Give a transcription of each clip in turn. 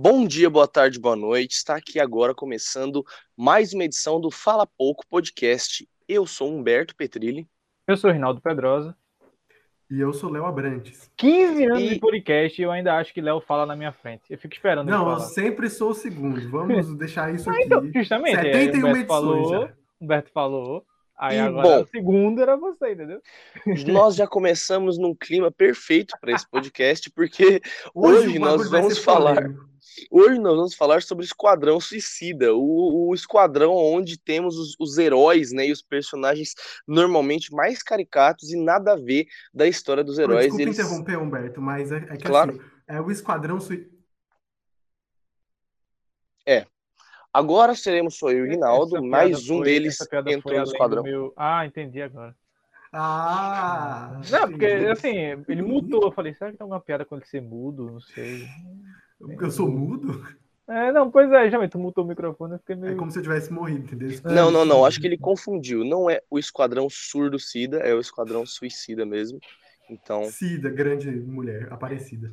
Bom dia, boa tarde, boa noite. Está aqui agora começando mais uma edição do Fala Pouco Podcast. Eu sou Humberto Petrilli. Eu sou Rinaldo Pedrosa. E eu sou Léo Abrantes. 15 anos e... de podcast e eu ainda acho que Léo fala na minha frente. Eu fico esperando Não, eu sempre sou o segundo. Vamos deixar isso aqui. Então, justamente. 71 é, edições falou, já. Humberto falou. Aí e, agora bom, o segundo era você, entendeu? Nós já começamos num clima perfeito para esse podcast, porque hoje, hoje nós vamos falar. Polêmico. Hoje nós vamos falar sobre o Esquadrão Suicida, o, o esquadrão onde temos os, os, heróis, né, e os personagens normalmente mais caricatos e nada a ver da história dos heróis. Desculpa Eles... interromper, Humberto, mas é, é que claro. assim, é o Esquadrão Suicida. É, Agora seremos só eu e o Rinaldo, mais um foi, deles entrou no esquadrão. Meu... Ah, entendi agora. Ah! Não, porque assim, ele mudou. Eu falei, será que tem alguma piada com ele ser mudo? Não sei. Porque eu sou mudo? É, não, pois é, já tu mutou o microfone, eu fiquei meio... É como se eu tivesse morrido, entendeu? Não, não, não, acho que ele confundiu. Não é o Esquadrão Surdo Cida, é o Esquadrão Suicida mesmo. Então... Cida, grande mulher, aparecida.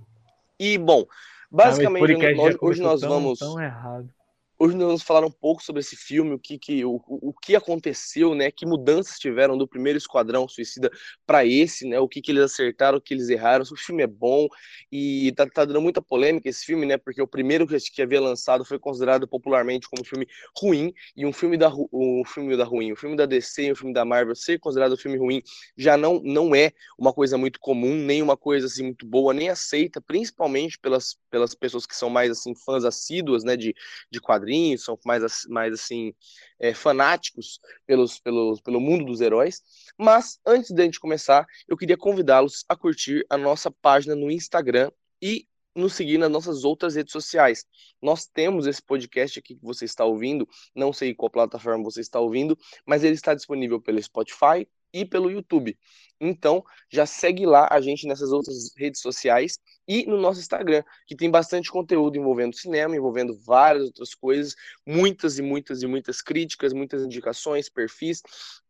E, bom, basicamente, ah, hoje, hoje nós tão, vamos... Tão errado. Hoje nós vamos falar um pouco sobre esse filme, o que, que, o, o que aconteceu, né? Que mudanças tiveram do primeiro Esquadrão Suicida para esse, né? O que, que eles acertaram, o que eles erraram. O filme é bom e tá, tá dando muita polêmica esse filme, né? Porque o primeiro que, que havia lançado foi considerado popularmente como um filme ruim e um filme da um filme da ruim, um filme da DC e um filme da Marvel ser considerado um filme ruim já não não é uma coisa muito comum, nem uma coisa assim muito boa, nem aceita, principalmente pelas, pelas pessoas que são mais assim fãs assíduas, né? De, de quadrinhos quadrinhos, são mais, mais assim, é, fanáticos pelos, pelos, pelo mundo dos heróis. Mas antes da gente começar, eu queria convidá-los a curtir a nossa página no Instagram e nos seguir nas nossas outras redes sociais. Nós temos esse podcast aqui que você está ouvindo, não sei qual plataforma você está ouvindo, mas ele está disponível pelo Spotify e pelo YouTube. Então, já segue lá a gente nessas outras redes sociais e no nosso Instagram, que tem bastante conteúdo envolvendo cinema, envolvendo várias outras coisas, muitas e muitas e muitas críticas, muitas indicações, perfis.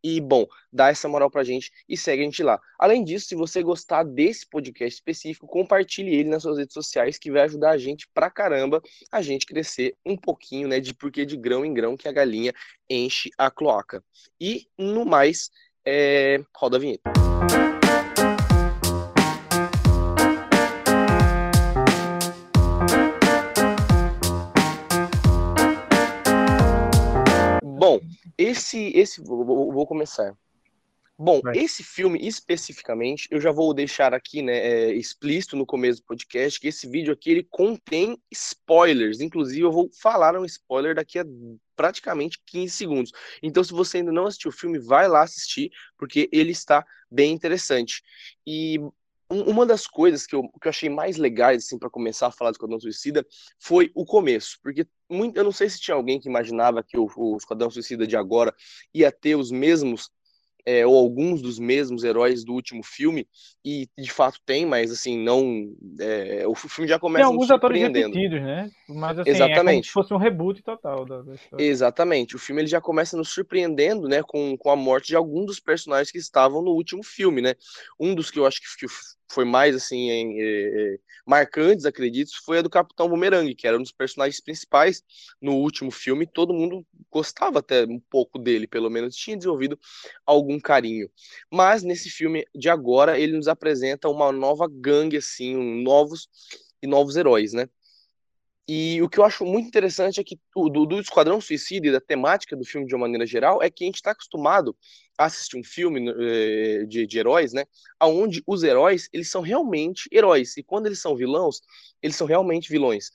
E, bom, dá essa moral pra gente e segue a gente lá. Além disso, se você gostar desse podcast específico, compartilhe ele nas suas redes sociais, que vai ajudar a gente pra caramba a gente crescer um pouquinho, né, de porque de grão em grão que a galinha enche a cloaca. E, no mais, é... roda a vinheta. Bom, esse, esse vou, vou começar. Bom, esse filme especificamente, eu já vou deixar aqui, né, é, explícito no começo do podcast, que esse vídeo aqui ele contém spoilers. Inclusive, eu vou falar um spoiler daqui a praticamente 15 segundos. Então, se você ainda não assistiu o filme, vai lá assistir, porque ele está bem interessante. E uma das coisas que eu, que eu achei mais legais, assim, para começar a falar do Esquadrão Suicida foi o começo, porque muito, eu não sei se tinha alguém que imaginava que o, o Esquadrão Suicida de agora ia ter os mesmos é, ou alguns dos mesmos heróis do último filme, e de fato tem, mas assim, não. É, o filme já começa tem alguns atores repetidos, né? Mas assim, Exatamente. é como se fosse um reboot total da, da Exatamente. O filme ele já começa nos surpreendendo, né, com, com a morte de alguns dos personagens que estavam no último filme, né? Um dos que eu acho que, foi mais assim em, é, marcantes, acredito, foi a do Capitão Boomerang, que era um dos personagens principais no último filme. Todo mundo gostava até um pouco dele, pelo menos tinha desenvolvido algum carinho. Mas nesse filme de agora ele nos apresenta uma nova gangue assim, um novos e novos heróis, né? E o que eu acho muito interessante é que do, do Esquadrão Suicida e da temática do filme de uma maneira geral é que a gente está acostumado a assistir um filme eh, de, de, heróis, né? Onde os heróis eles são realmente heróis e quando eles são vilões, eles são realmente vilões,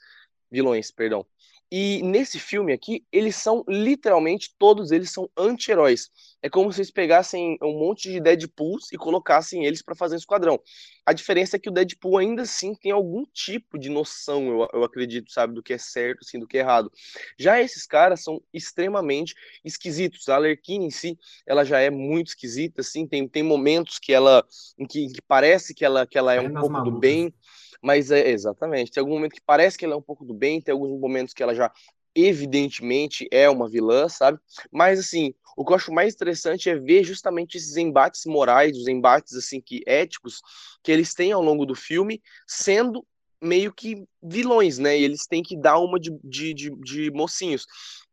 vilões, perdão. E nesse filme aqui, eles são literalmente, todos eles são anti-heróis. É como se eles pegassem um monte de Deadpools e colocassem eles para fazer um esquadrão. A diferença é que o Deadpool ainda assim tem algum tipo de noção, eu, eu acredito, sabe, do que é certo, assim, do que é errado. Já esses caras são extremamente esquisitos. A Alerquina em si, ela já é muito esquisita, assim, tem, tem momentos que ela, em que, em que parece que ela, que ela é, é um pouco malucas. do bem, mas é exatamente. Tem algum momento que parece que ela é um pouco do bem, tem alguns momentos que ela já evidentemente é uma vilã, sabe? Mas assim, o que eu acho mais interessante é ver justamente esses embates morais, os embates assim que éticos que eles têm ao longo do filme, sendo meio que vilões, né? E eles têm que dar uma de, de, de, de, mocinhos.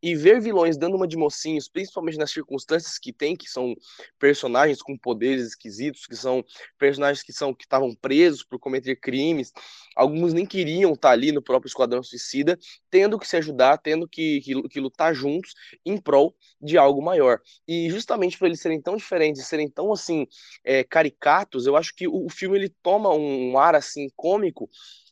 E ver vilões dando uma de mocinhos, principalmente nas circunstâncias que tem, que são personagens com poderes esquisitos, que são personagens que são que estavam presos por cometer crimes, alguns nem queriam estar ali no próprio Esquadrão Suicida, tendo que se ajudar, tendo que, que, que lutar juntos em prol de algo maior. E justamente por eles serem tão diferentes, serem tão assim é, caricatos, eu acho que o, o filme ele toma um, um ar assim cômico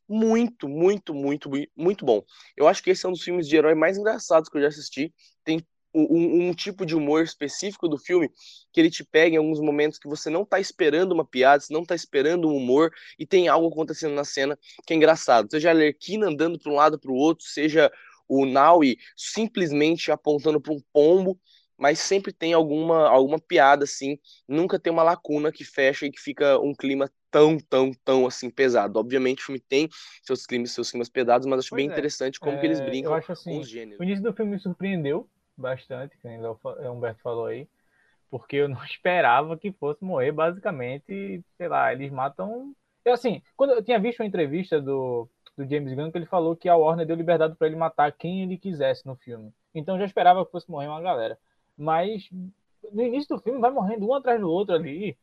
muito, muito, muito, muito bom. Eu acho que esse é um dos filmes de herói mais engraçados que eu já assisti. Tem um, um, tipo de humor específico do filme que ele te pega em alguns momentos que você não tá esperando uma piada, você não tá esperando um humor e tem algo acontecendo na cena que é engraçado. Seja a Lerquina andando para um lado para o outro, seja o Naui simplesmente apontando para um pombo, mas sempre tem alguma alguma piada assim, nunca tem uma lacuna que fecha e que fica um clima tão, tão, tão assim pesado. Obviamente o filme tem seus climas, seus climas pesados, mas acho pois bem é. interessante como é, que eles é, brincam acho, assim, com os gêneros. O início do filme me surpreendeu bastante, que o Humberto falou aí, porque eu não esperava que fosse morrer basicamente, sei lá, eles matam. Eu assim, quando eu tinha visto uma entrevista do, do James Gunn que ele falou que a Warner deu liberdade para ele matar quem ele quisesse no filme. Então eu já esperava que fosse morrer uma galera. Mas no início do filme vai morrendo um atrás do outro ali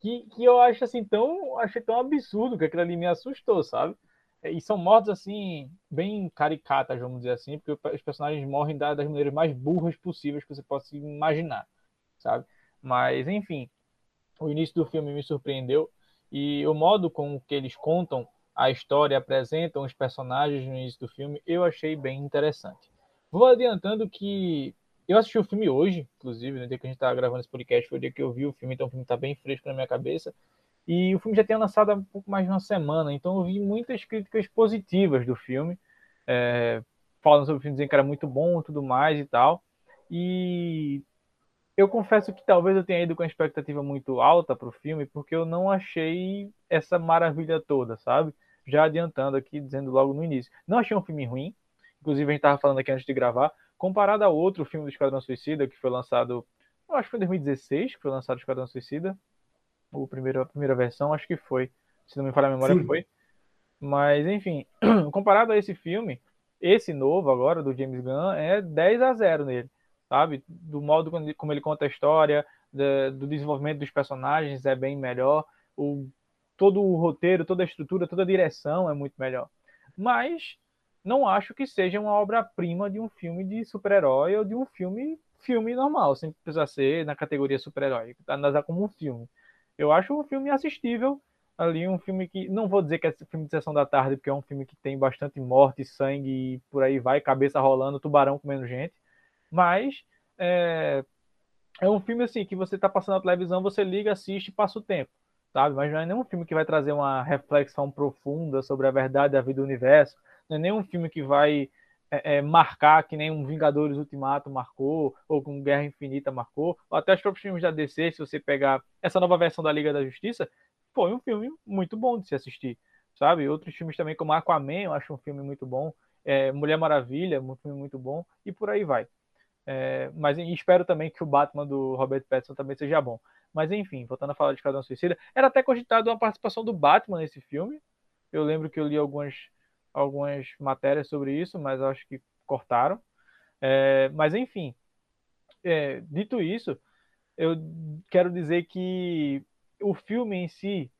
que, que eu acho assim tão achei tão absurdo que aquilo ali me assustou, sabe? É, e são mortes assim bem caricatas, vamos dizer assim, porque os personagens morrem das maneiras mais burras possíveis que você possa imaginar, sabe? Mas enfim, o início do filme me surpreendeu e o modo com que eles contam a história, apresentam os personagens no início do filme, eu achei bem interessante. Vou adiantando que eu assisti o filme hoje, inclusive, no dia que a gente estava gravando esse podcast, foi o dia que eu vi o filme, então o filme está bem fresco na minha cabeça. E o filme já tinha lançado há um pouco mais de uma semana, então eu vi muitas críticas positivas do filme, é, falando sobre o filme, dizendo que era muito bom tudo mais e tal. E eu confesso que talvez eu tenha ido com a expectativa muito alta para o filme, porque eu não achei essa maravilha toda, sabe? Já adiantando aqui, dizendo logo no início. Não achei um filme ruim, inclusive a gente estava falando aqui antes de gravar, comparado a outro filme do Esquadrão Suicida, que foi lançado, acho que foi em 2016, que foi lançado o Esquadrão Suicida, o primeiro, a primeira versão, acho que foi, se não me falha a memória, Sim. foi. Mas, enfim, comparado a esse filme, esse novo agora, do James Gunn, é 10 a 0 nele, sabe? Do modo como ele conta a história, do desenvolvimento dos personagens é bem melhor, o, todo o roteiro, toda a estrutura, toda a direção é muito melhor. Mas não acho que seja uma obra-prima de um filme de super-herói ou de um filme filme normal, sem precisar ser na categoria super-herói, analisar como um filme. Eu acho um filme assistível, ali um filme que não vou dizer que é filme de sessão da tarde, porque é um filme que tem bastante morte, sangue e por aí vai, cabeça rolando, tubarão comendo gente, mas é, é um filme assim que você está passando na televisão, você liga, assiste e passa o tempo, sabe? Mas não é nenhum filme que vai trazer uma reflexão profunda sobre a verdade da vida do universo, não é nenhum filme que vai é, é, marcar que nem um Vingadores Ultimato marcou, ou com Guerra Infinita marcou, ou até os próprios filmes da DC, se você pegar essa nova versão da Liga da Justiça, foi um filme muito bom de se assistir, sabe? Outros filmes também, como Aquaman, eu acho um filme muito bom, é, Mulher Maravilha, um filme muito bom, e por aí vai. É, mas espero também que o Batman do Robert Pattinson também seja bom. Mas enfim, voltando a falar de Esquadrão Suicida, era até cogitado uma participação do Batman nesse filme. Eu lembro que eu li algumas algumas matérias sobre isso, mas acho que cortaram. É, mas enfim, é, dito isso, eu quero dizer que o filme em si,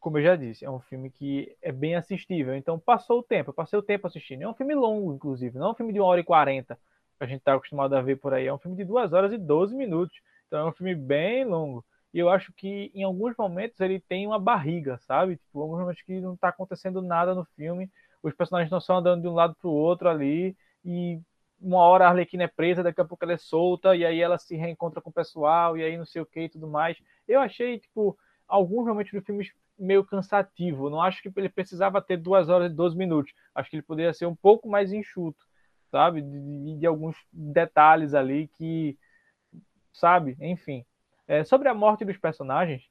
como eu já disse, é um filme que é bem assistível. Então passou o tempo, eu passei o tempo assistindo. É um filme longo, inclusive, não é um filme de uma hora e quarenta, que a gente está acostumado a ver por aí. É um filme de duas horas e doze minutos. Então é um filme bem longo. E eu acho que em alguns momentos ele tem uma barriga, sabe? Tipo, alguns momentos que não está acontecendo nada no filme os personagens não estão andando de um lado para o outro ali, e uma hora a Arlequina é presa, daqui a pouco ela é solta, e aí ela se reencontra com o pessoal, e aí não sei o que e tudo mais. Eu achei, tipo, alguns momentos do filme meio cansativo. Não acho que ele precisava ter duas horas e 12 minutos. Acho que ele poderia ser um pouco mais enxuto, sabe? De, de alguns detalhes ali que, sabe? Enfim. É, sobre a morte dos personagens,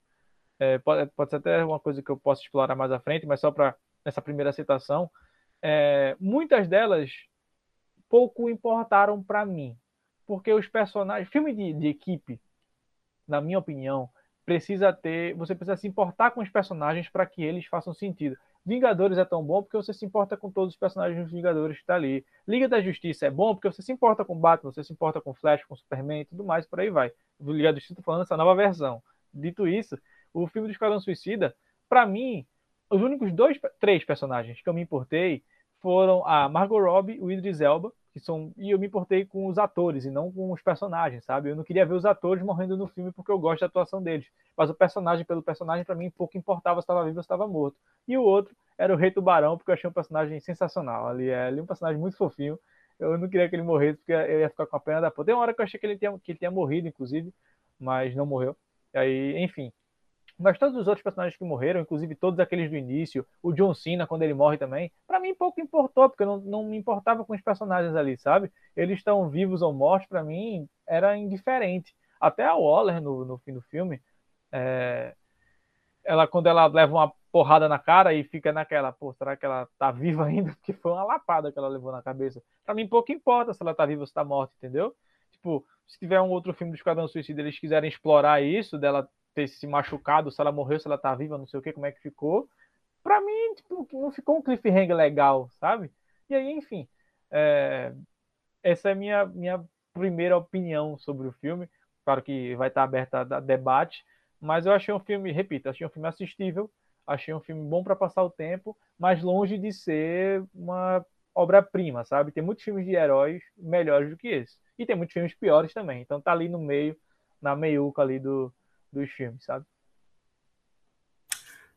é, pode, pode ser até uma coisa que eu possa explorar mais à frente, mas só para nessa primeira citação, é, muitas delas pouco importaram para mim, porque os personagens, filme de, de equipe, na minha opinião, precisa ter, você precisa se importar com os personagens para que eles façam sentido. Vingadores é tão bom porque você se importa com todos os personagens dos Vingadores que tá ali. Liga da Justiça é bom porque você se importa com Batman, você se importa com Flash, com Superman e tudo mais, por aí vai. Liga da Justiça falando essa nova versão. Dito isso, o filme do Esquadrão Suicida, para mim, os únicos dois, três personagens que eu me importei foram a Margot Robbie, o Idris Elba, que são e eu me importei com os atores e não com os personagens, sabe? Eu não queria ver os atores morrendo no filme porque eu gosto da atuação deles, mas o personagem pelo personagem para mim pouco importava se estava vivo ou estava morto. E o outro era o Rei Tubarão porque eu achei um personagem sensacional. Ali é ali um personagem muito fofinho. Eu não queria que ele morresse porque eu ia ficar com a pena da porra. Tem uma hora que eu achei que ele tinha que ele tinha morrido inclusive, mas não morreu. E aí, enfim, mas todos os outros personagens que morreram, inclusive todos aqueles do início, o John Cena, quando ele morre também, para mim pouco importou, porque eu não, não me importava com os personagens ali, sabe? Eles estão vivos ou mortos, para mim era indiferente. Até a Waller, no, no fim do filme, é... ela quando ela leva uma porrada na cara e fica naquela, pô, será que ela tá viva ainda? Porque foi uma lapada que ela levou na cabeça. Para mim pouco importa se ela tá viva ou se tá morta, entendeu? Tipo, se tiver um outro filme do Esquadrão Suicida eles quiserem explorar isso, dela ter se machucado, se ela morreu, se ela tá viva, não sei o que, como é que ficou. Pra mim, tipo, não ficou um cliffhanger legal, sabe? E aí, enfim, é... essa é a minha, minha primeira opinião sobre o filme. Claro que vai estar aberta a debate, mas eu achei um filme, repito, achei um filme assistível, achei um filme bom para passar o tempo, mas longe de ser uma obra-prima, sabe? Tem muitos filmes de heróis melhores do que esse. E tem muitos filmes piores também. Então tá ali no meio, na meiuca ali do, dos filmes, sabe?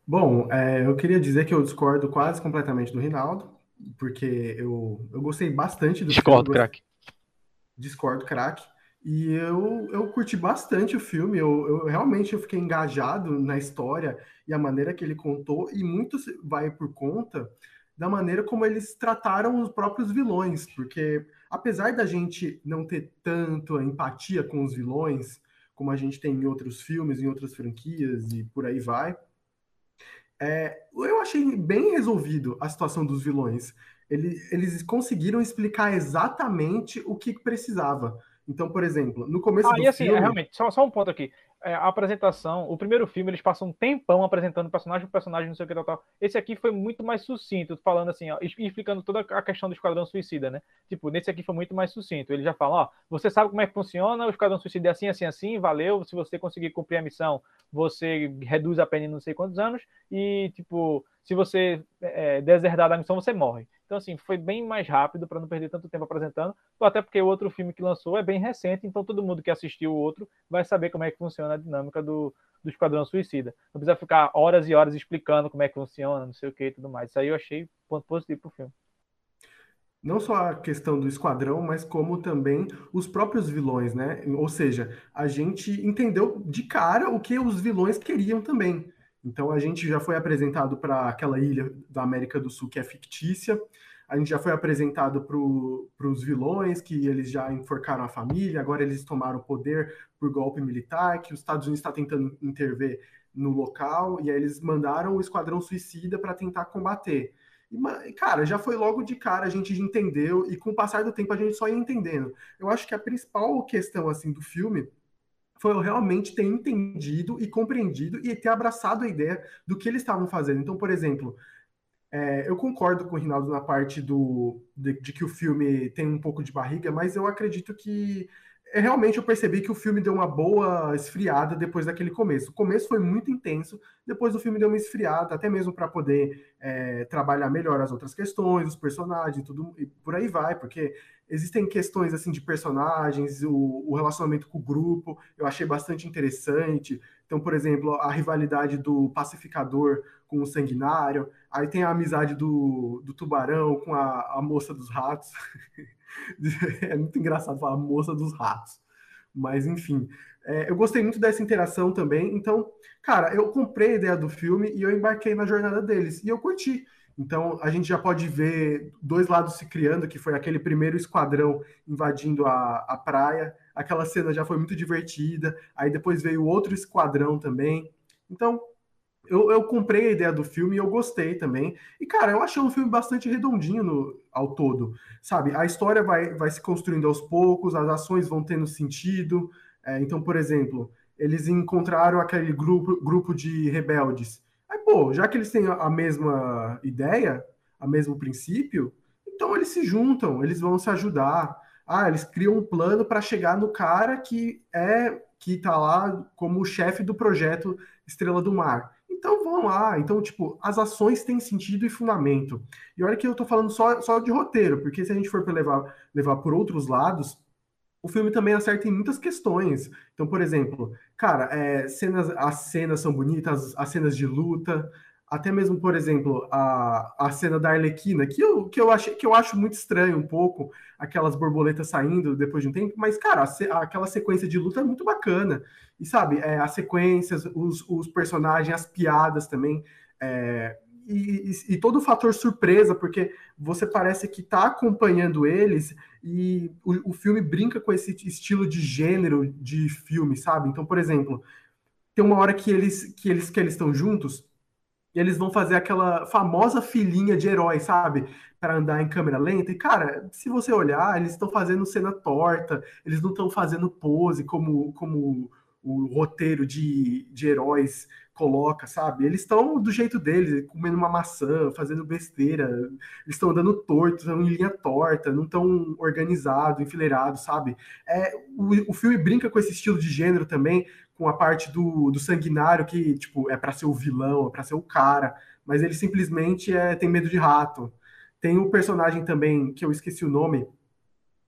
Bom, é, eu queria dizer que eu discordo quase completamente do Rinaldo, porque eu, eu gostei bastante do Discordo, craque. Discordo, craque. E eu, eu curti bastante o filme, eu, eu realmente eu fiquei engajado na história e a maneira que ele contou, e muito vai por conta da maneira como eles trataram os próprios vilões, porque apesar da gente não ter tanto empatia com os vilões, como a gente tem em outros filmes, em outras franquias e por aí vai. É, eu achei bem resolvido a situação dos vilões. Ele, eles conseguiram explicar exatamente o que precisava. Então, por exemplo, no começo ah, do e assim, filme... realmente, só, só um ponto aqui é, a apresentação, o primeiro filme, eles passam um tempão apresentando personagem, o personagem, não sei o que tal, tal. Esse aqui foi muito mais sucinto, falando assim, ó, explicando toda a questão do Esquadrão Suicida, né? Tipo, nesse aqui foi muito mais sucinto. Ele já fala, ó, você sabe como é que funciona, o Esquadrão Suicida é assim, assim, assim, valeu, se você conseguir cumprir a missão, você reduz a pena em não sei quantos anos, e, tipo, se você é, deserdar da missão, você morre. Então, assim, foi bem mais rápido para não perder tanto tempo apresentando, até porque o outro filme que lançou é bem recente, então todo mundo que assistiu o outro vai saber como é que funciona a dinâmica do, do Esquadrão Suicida. Não precisa ficar horas e horas explicando como é que funciona, não sei o que e tudo mais. Isso aí eu achei ponto positivo pro filme. Não só a questão do esquadrão, mas como também os próprios vilões, né? Ou seja, a gente entendeu de cara o que os vilões queriam também. Então a gente já foi apresentado para aquela ilha da América do Sul que é fictícia, a gente já foi apresentado para os vilões, que eles já enforcaram a família, agora eles tomaram o poder por golpe militar, que os Estados Unidos está tentando intervir no local, e aí eles mandaram o Esquadrão Suicida para tentar combater. E, cara, já foi logo de cara, a gente entendeu, e com o passar do tempo a gente só ia entendendo. Eu acho que a principal questão assim do filme foi eu realmente ter entendido e compreendido e ter abraçado a ideia do que eles estavam fazendo. Então, por exemplo, é, eu concordo com o Rinaldo na parte do, de, de, que o filme tem um pouco de barriga, mas eu acredito que é, realmente eu percebi que o filme deu uma boa esfriada depois daquele começo. O começo foi muito intenso, depois o filme deu uma esfriada, até mesmo para poder é, trabalhar melhor as outras questões, os personagens, tudo e por aí vai, porque existem questões assim de personagens, o, o relacionamento com o grupo, eu achei bastante interessante. Então, por exemplo, a rivalidade do pacificador com o sanguinário, aí tem a amizade do, do tubarão com a, a moça dos ratos. é muito engraçado falar moça dos ratos. Mas, enfim, é, eu gostei muito dessa interação também. Então, cara, eu comprei a ideia do filme e eu embarquei na jornada deles. E eu curti. Então, a gente já pode ver dois lados se criando, que foi aquele primeiro esquadrão invadindo a, a praia. Aquela cena já foi muito divertida. Aí depois veio outro esquadrão também. Então, eu, eu comprei a ideia do filme e eu gostei também. E, cara, eu achei um filme bastante redondinho no, ao todo, sabe? A história vai, vai se construindo aos poucos, as ações vão tendo sentido. É, então, por exemplo, eles encontraram aquele grupo, grupo de rebeldes. Aí, pô, já que eles têm a mesma ideia, a mesmo princípio, então eles se juntam, eles vão se ajudar. Ah, eles criam um plano para chegar no cara que é que tá lá como chefe do projeto Estrela do Mar. Então vão lá. Então, tipo, as ações têm sentido e fundamento. E olha que eu tô falando só, só de roteiro, porque se a gente for levar, levar por outros lados, o filme também acerta em muitas questões. Então, por exemplo, cara, é, cenas, as cenas são bonitas, as cenas de luta, até mesmo, por exemplo, a, a cena da Arlequina, que eu, que, eu achei, que eu acho muito estranho um pouco, aquelas borboletas saindo depois de um tempo, mas, cara, a, aquela sequência de luta é muito bacana. E sabe, é, as sequências, os, os personagens, as piadas também. É, e, e, todo o fator surpresa, porque você parece que está acompanhando eles e o, o, filme brinca com esse estilo de gênero de filme, sabe? Então, por exemplo, tem uma hora que eles que eles que eles estão juntos e eles vão fazer aquela famosa filinha de heróis, sabe? Para andar em câmera lenta. E, cara, se você olhar, eles estão fazendo cena torta, eles não estão fazendo pose como, como o roteiro de, de heróis coloca, sabe? Eles estão do jeito deles, comendo uma maçã, fazendo besteira, eles estão andando torto, estão em linha torta, não estão organizados, enfileirados, sabe? É, o, o filme brinca com esse estilo de gênero também, com a parte do, do sanguinário que, tipo, é para ser o vilão, é para ser o cara, mas ele simplesmente é, tem medo de rato. Tem o um personagem também, que eu esqueci o nome,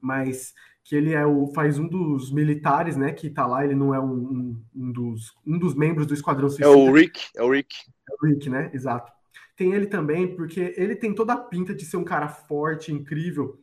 mas que ele é o, faz um dos militares, né, que tá lá, ele não é um, um, dos, um dos membros do Esquadrão Suicida. É o Rick, é o Rick. É o Rick, né, exato. Tem ele também, porque ele tem toda a pinta de ser um cara forte, incrível,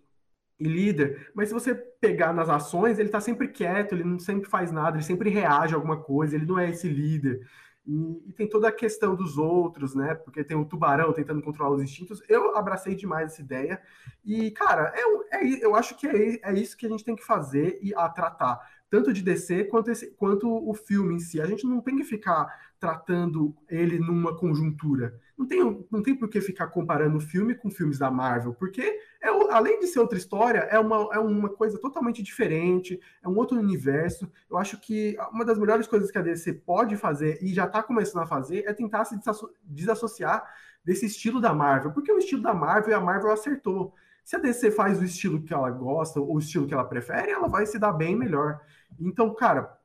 e líder, mas se você pegar nas ações, ele tá sempre quieto, ele não sempre faz nada, ele sempre reage a alguma coisa, ele não é esse líder. E, e, tem toda a questão dos outros, né? Porque tem o tubarão tentando controlar os instintos. Eu abracei demais essa ideia. E, cara, é, é, eu acho que é, é isso que a gente tem que fazer e a tratar tanto de DC quanto, esse, quanto o filme em si. A gente não tem que ficar tratando ele numa conjuntura. Não tem, não tem por que ficar comparando o filme com filmes da Marvel, porque é, além de ser outra história, é uma, é uma coisa totalmente diferente, é um outro universo. Eu acho que uma das melhores coisas que a DC pode fazer, e já está começando a fazer, é tentar se desassociar desse estilo da Marvel, porque o estilo da Marvel e a Marvel acertou. Se a DC faz o estilo que ela gosta, ou o estilo que ela prefere, ela vai se dar bem melhor. Então, cara,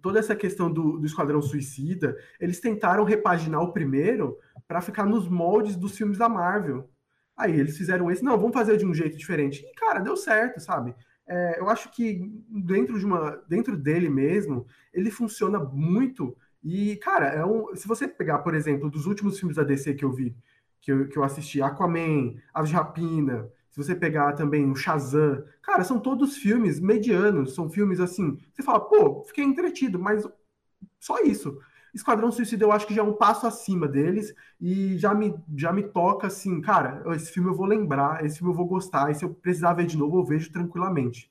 toda essa questão do, do Esquadrão Suicida, eles tentaram repaginar o primeiro para ficar nos moldes dos filmes da Marvel. Aí eles fizeram esse, não, vamos fazer de um jeito diferente. E, cara, deu certo, sabe? É, eu acho que dentro de uma. dentro dele mesmo, ele funciona muito. E, cara, é um, se você pegar, por exemplo, dos últimos filmes da DC que eu vi, que eu, que eu assisti, Aquaman, Aves de Rapina, se você pegar também o Shazam, cara, são todos filmes medianos, são filmes assim, você fala, pô, fiquei entretido, mas só isso. Esquadrão Suicida eu acho que já é um passo acima deles e já me, já me toca assim, cara, esse filme eu vou lembrar, esse filme eu vou gostar, e se eu precisar ver de novo, eu vejo tranquilamente.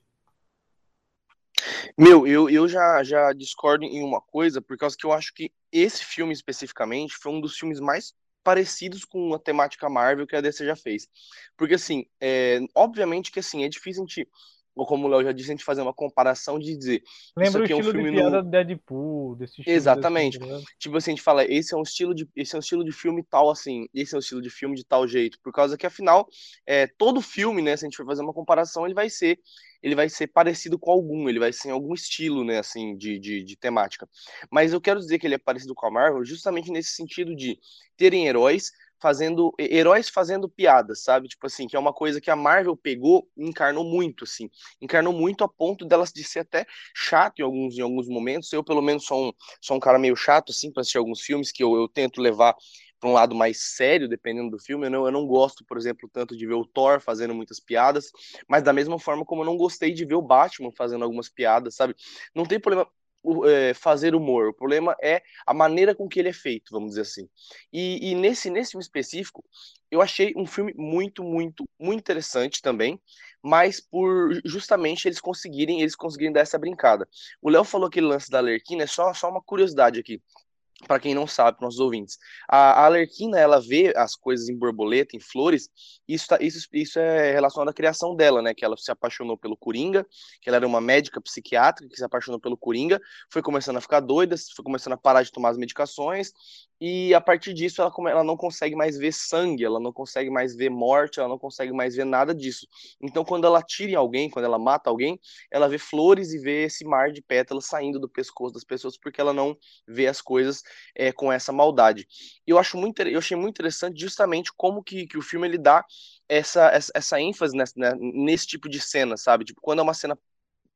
Meu, eu, eu já, já discordo em uma coisa, por causa que eu acho que esse filme especificamente foi um dos filmes mais parecidos com a temática Marvel que a DC já fez. Porque, assim, é, obviamente que, assim, é difícil a gente ou como o Léo já disse, a gente fazer uma comparação de dizer. Lembra o estilo é um filme de piada no... do Deadpool, desse estilo Exatamente. Desse filme, tipo assim, a gente fala, esse é um estilo de esse é um estilo de filme tal assim, esse é um estilo de filme de tal jeito, por causa que afinal, é, todo filme, né, se a gente for fazer uma comparação, ele vai ser ele vai ser parecido com algum, ele vai ser em algum estilo, né, assim, de, de, de temática. Mas eu quero dizer que ele é parecido com a Marvel justamente nesse sentido de terem heróis fazendo heróis fazendo piadas, sabe? Tipo assim, que é uma coisa que a Marvel pegou e encarnou muito, assim. Encarnou muito a ponto delas de ser até chato em alguns, em alguns momentos. Eu, pelo menos, sou um, sou um cara meio chato, assim, para assistir alguns filmes que eu, eu tento levar para um lado mais sério, dependendo do filme. Eu não, eu não gosto, por exemplo, tanto de ver o Thor fazendo muitas piadas, mas da mesma forma como eu não gostei de ver o Batman fazendo algumas piadas, sabe? Não tem problema é, fazer humor, o problema é a maneira com que ele é feito, vamos dizer assim. E, e, nesse, nesse filme específico, eu achei um filme muito, muito, muito interessante também, mas por justamente eles conseguirem, eles conseguirem dar essa brincada. O Léo falou aquele lance da Lerquina, é só, só uma curiosidade aqui. Para quem não sabe, para nossos ouvintes. A, a Alerquina, ela vê as coisas em borboleta, em flores, isso, tá, isso, isso é relacionado à criação dela, né? Que ela se apaixonou pelo Coringa, que ela era uma médica psiquiátrica que se apaixonou pelo Coringa, foi começando a ficar doida, foi começando a parar de tomar as medicações, e a partir disso ela, ela não consegue mais ver sangue, ela não consegue mais ver morte, ela não consegue mais ver nada disso. Então, quando ela tira em alguém, quando ela mata alguém, ela vê flores e vê esse mar de pétalas saindo do pescoço das pessoas, porque ela não vê as coisas é, com essa maldade. E eu acho muito, eu achei muito interessante justamente como que, que o filme ele dá essa, essa, essa ênfase nesse, né, nesse tipo de cena, sabe? Tipo, quando é uma cena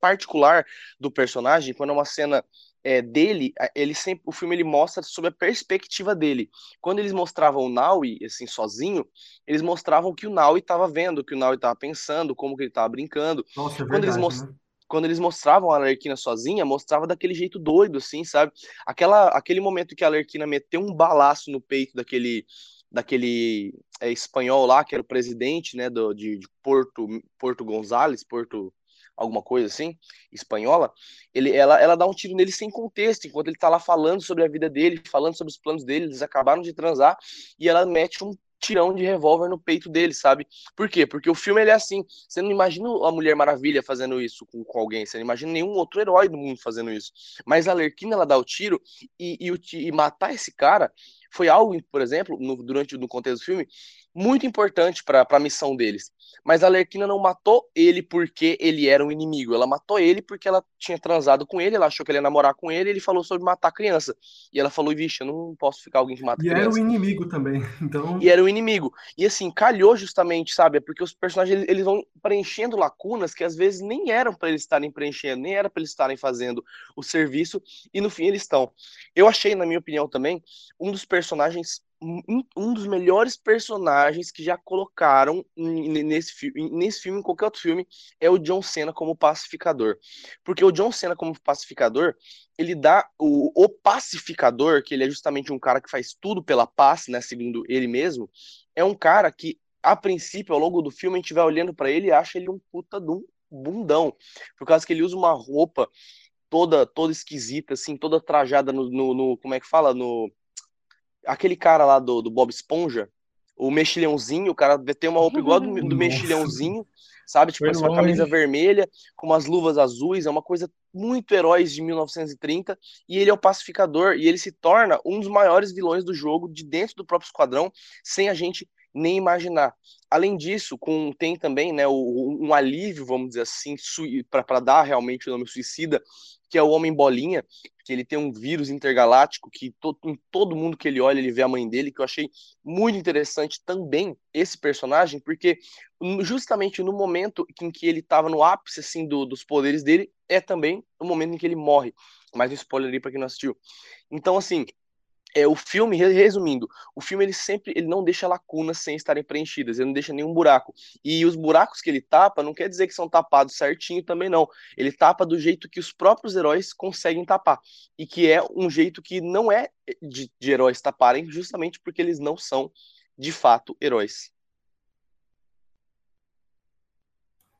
particular do personagem, quando é uma cena é, dele, ele sempre, o filme ele mostra sobre a perspectiva dele. Quando eles mostravam o Naui, assim, sozinho, eles mostravam que o Naui estava vendo, que o Naui estava pensando, como que ele estava brincando. Nossa, é quando verdade, eles most... né? Quando eles mostravam a Alerquina sozinha, mostrava daquele jeito doido, assim, sabe? Aquela, aquele momento que a Alerquina meteu um balaço no peito daquele daquele é, espanhol lá, que era o presidente, né, do, de, de Porto, Porto Gonzales, Porto alguma coisa assim, espanhola, ele, ela, ela dá um tiro nele sem contexto, enquanto ele tá lá falando sobre a vida dele, falando sobre os planos dele, eles acabaram de transar, e ela mete um tirão de revólver no peito dele, sabe? Por quê? Porque o filme ele é assim. Você não imagina a Mulher Maravilha fazendo isso com, com alguém, você não imagina nenhum outro herói do mundo fazendo isso. Mas a Lerquina ela dá o tiro e, e, e matar esse cara foi algo, por exemplo, no, durante no contexto do filme, muito importante para a missão deles. Mas a Lerquina não matou ele porque ele era um inimigo. Ela matou ele porque ela tinha transado com ele, ela achou que ele ia namorar com ele, e ele falou sobre matar a criança. E ela falou, vixe, eu não posso ficar alguém que mata e criança. E era o inimigo também, então... E era o inimigo. E assim, calhou justamente, sabe? Porque os personagens, eles vão preenchendo lacunas que às vezes nem eram para eles estarem preenchendo, nem era para eles estarem fazendo o serviço, e no fim eles estão. Eu achei, na minha opinião também, um dos personagens um dos melhores personagens que já colocaram nesse, filme, nesse filme, em qualquer outro filme, é o John Cena como pacificador. Porque o John Cena como pacificador, ele dá o, o pacificador, que ele é justamente um cara que faz tudo pela paz, né, segundo ele mesmo, é um cara que, a princípio, ao longo do filme, a gente vai olhando para ele e acha ele um puta de um bundão. Por causa que ele usa uma roupa toda toda esquisita, assim, toda trajada no, no, no como é que fala? No aquele cara lá do, do Bob Esponja, o mexilhãozinho, o cara tem uma roupa igual do, do mexilhãozinho, sabe? Tipo, assim, uma camisa vermelha, com umas luvas azuis, é uma coisa muito heróis de 1930, e ele é o pacificador, e ele se torna um dos maiores vilões do jogo, de dentro do próprio esquadrão, sem a gente nem imaginar. Além disso, com, tem também né, um alívio, vamos dizer assim, para dar realmente o nome suicida, que é o Homem Bolinha, que ele tem um vírus intergaláctico que to, em todo mundo que ele olha, ele vê a mãe dele, que eu achei muito interessante também esse personagem, porque justamente no momento em que ele estava no ápice assim do, dos poderes dele, é também o momento em que ele morre. Mais um spoiler aí para quem não assistiu. Então, assim, é, o filme, resumindo, o filme ele sempre ele não deixa lacunas sem estarem preenchidas, ele não deixa nenhum buraco. E os buracos que ele tapa não quer dizer que são tapados certinho também não. Ele tapa do jeito que os próprios heróis conseguem tapar. E que é um jeito que não é de, de heróis taparem, justamente porque eles não são de fato heróis.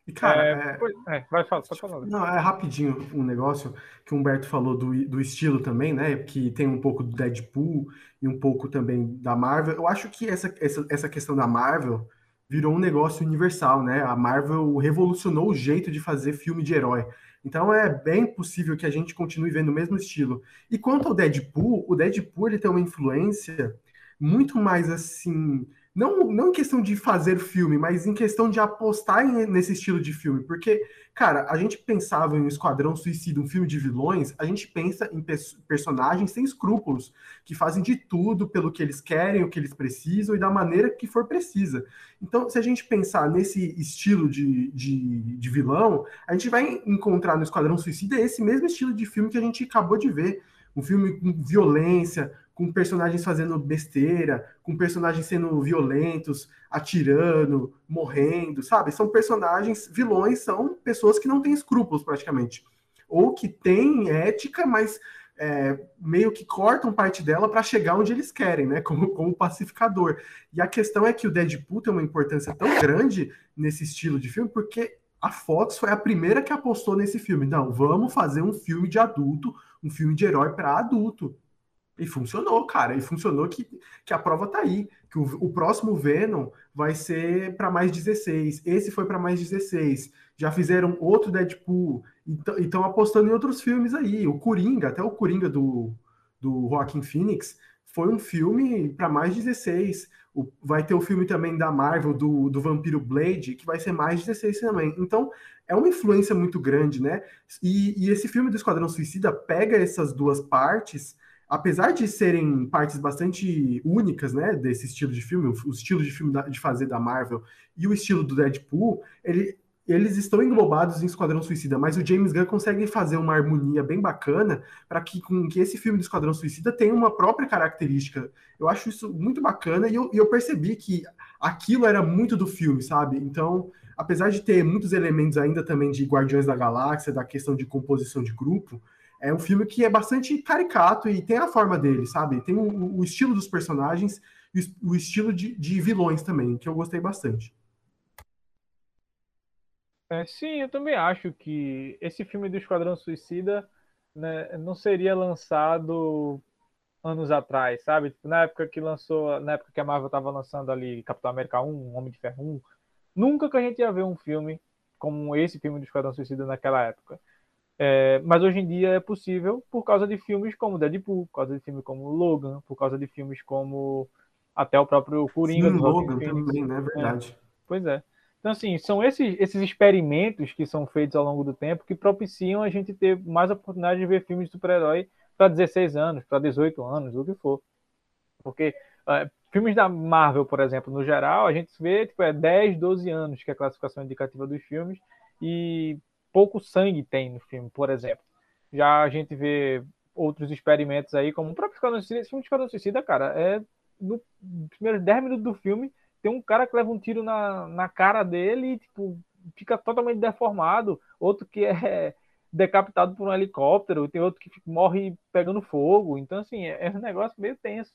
E, cara, É, é- é, vai falar, só falando. Não, é rapidinho um negócio que o Humberto falou do, do estilo também, né? Que tem um pouco do Deadpool e um pouco também da Marvel. Eu acho que essa, essa, essa questão da Marvel virou um negócio universal, né? A Marvel revolucionou o jeito de fazer filme de herói. Então é bem possível que a gente continue vendo o mesmo estilo. E quanto ao Deadpool, o Deadpool ele tem uma influência muito mais assim não, não em questão de fazer filme, mas em questão de apostar em- nesse estilo de filme. Porque, cara, a gente pensava em Esquadrão Suicida, um filme de vilões, a gente pensa em pers- personagens sem escrúpulos, que fazem de tudo pelo que eles querem, o que eles precisam e da maneira que for precisa. Então, se a gente pensar nesse estilo de, de, de vilão, a gente vai encontrar no Esquadrão Suicida esse mesmo estilo de filme que a gente acabou de ver. Um filme com violência, com personagens fazendo besteira, com personagens sendo violentos, atirando, morrendo, sabe? São personagens, vilões são pessoas que não têm escrúpulos praticamente. Ou que têm ética, mas é, meio que cortam parte dela para chegar onde eles querem, né? Como, como pacificador. E a questão é que o Deadpool tem uma importância tão grande nesse estilo de filme, porque a Fox foi a primeira que apostou nesse filme. Não, vamos fazer um filme de adulto, um filme de herói para adulto. E funcionou, cara. E funcionou que, que a prova tá aí. Que o, o próximo Venom vai ser para mais 16. Esse foi para mais 16. Já fizeram outro Deadpool. E estão apostando em outros filmes aí. O Coringa, até o Coringa do, do Joaquin Phoenix, foi um filme para mais 16. O, vai ter o filme também da Marvel, do, do Vampiro Blade, que vai ser mais 16 também. Então, é uma influência muito grande, né? E, e esse filme do Esquadrão Suicida pega essas duas partes apesar de serem partes bastante únicas, né, desse estilo de filme, o estilo de filme de fazer da Marvel e o estilo do Deadpool, ele, eles estão englobados em Esquadrão Suicida, mas o James Gunn consegue fazer uma harmonia bem bacana para que, com, que esse filme do Esquadrão Suicida tenha uma própria característica. Eu acho isso muito bacana e eu, eu percebi que aquilo era muito do filme, sabe? Então, apesar de ter muitos elementos ainda também de Guardiões da Galáxia, da questão de composição de grupo, é um filme que é bastante caricato e tem a forma dele, sabe? Tem o, o estilo dos personagens e o, estilo de, de, vilões também, que eu gostei bastante. É, sim, eu também acho que esse filme do Esquadrão Suicida né, não seria lançado anos atrás, sabe? Tipo, na época que lançou, na época que a Marvel estava lançando ali Capitão América 1, Homem de Ferro 1, nunca que a gente ia ver um filme como esse filme do Esquadrão Suicida naquela época. É, mas hoje em dia é possível por causa de filmes como Deadpool, por causa de filmes como Logan, por causa de filmes como até o próprio Coringa. Sim, do Logan também, né? Verdade. É, pois é. Então, assim, são esses, esses experimentos que são feitos ao longo do tempo que propiciam a gente ter mais oportunidade de ver filmes de super-herói para 16 anos, para 18 anos, o que for. Porque uh, filmes da Marvel, por exemplo, no geral, a gente vê tipo, é 10, 12 anos que é a classificação indicativa dos filmes, e pouco sangue tem no filme, por exemplo. Já a gente vê outros experimentos aí, como o próprio Esquadrão Suicida. Esse filme de Esquadrão Suicida, cara, é no primeiros 10 minutos do filme, tem um cara que leva um tiro na, na cara dele e, tipo, fica totalmente deformado. Outro que é decapitado por um helicóptero, tem outro que morre pegando fogo. Então, assim, é, é um negócio meio tenso.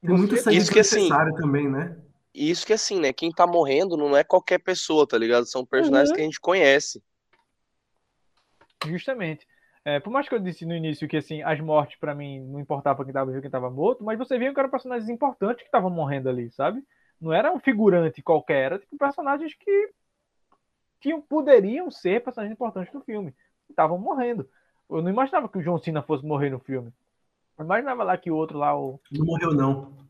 Tem muito sangue isso que, assim, também, né? Isso que assim, né? Quem tá morrendo não é qualquer pessoa, tá ligado? São personagens uhum. que a gente conhece. Justamente. É, por mais que eu disse no início que assim, as mortes para mim não importava quem tava vivo quem tava morto, mas você via que eram personagens importantes que estavam morrendo ali, sabe? Não era um figurante qualquer, era tipo personagens que tinham, poderiam ser personagens importantes do filme. Estavam morrendo. Eu não imaginava que o John Cena fosse morrer no filme. Eu imaginava lá que o outro lá, o. Não morreu, não.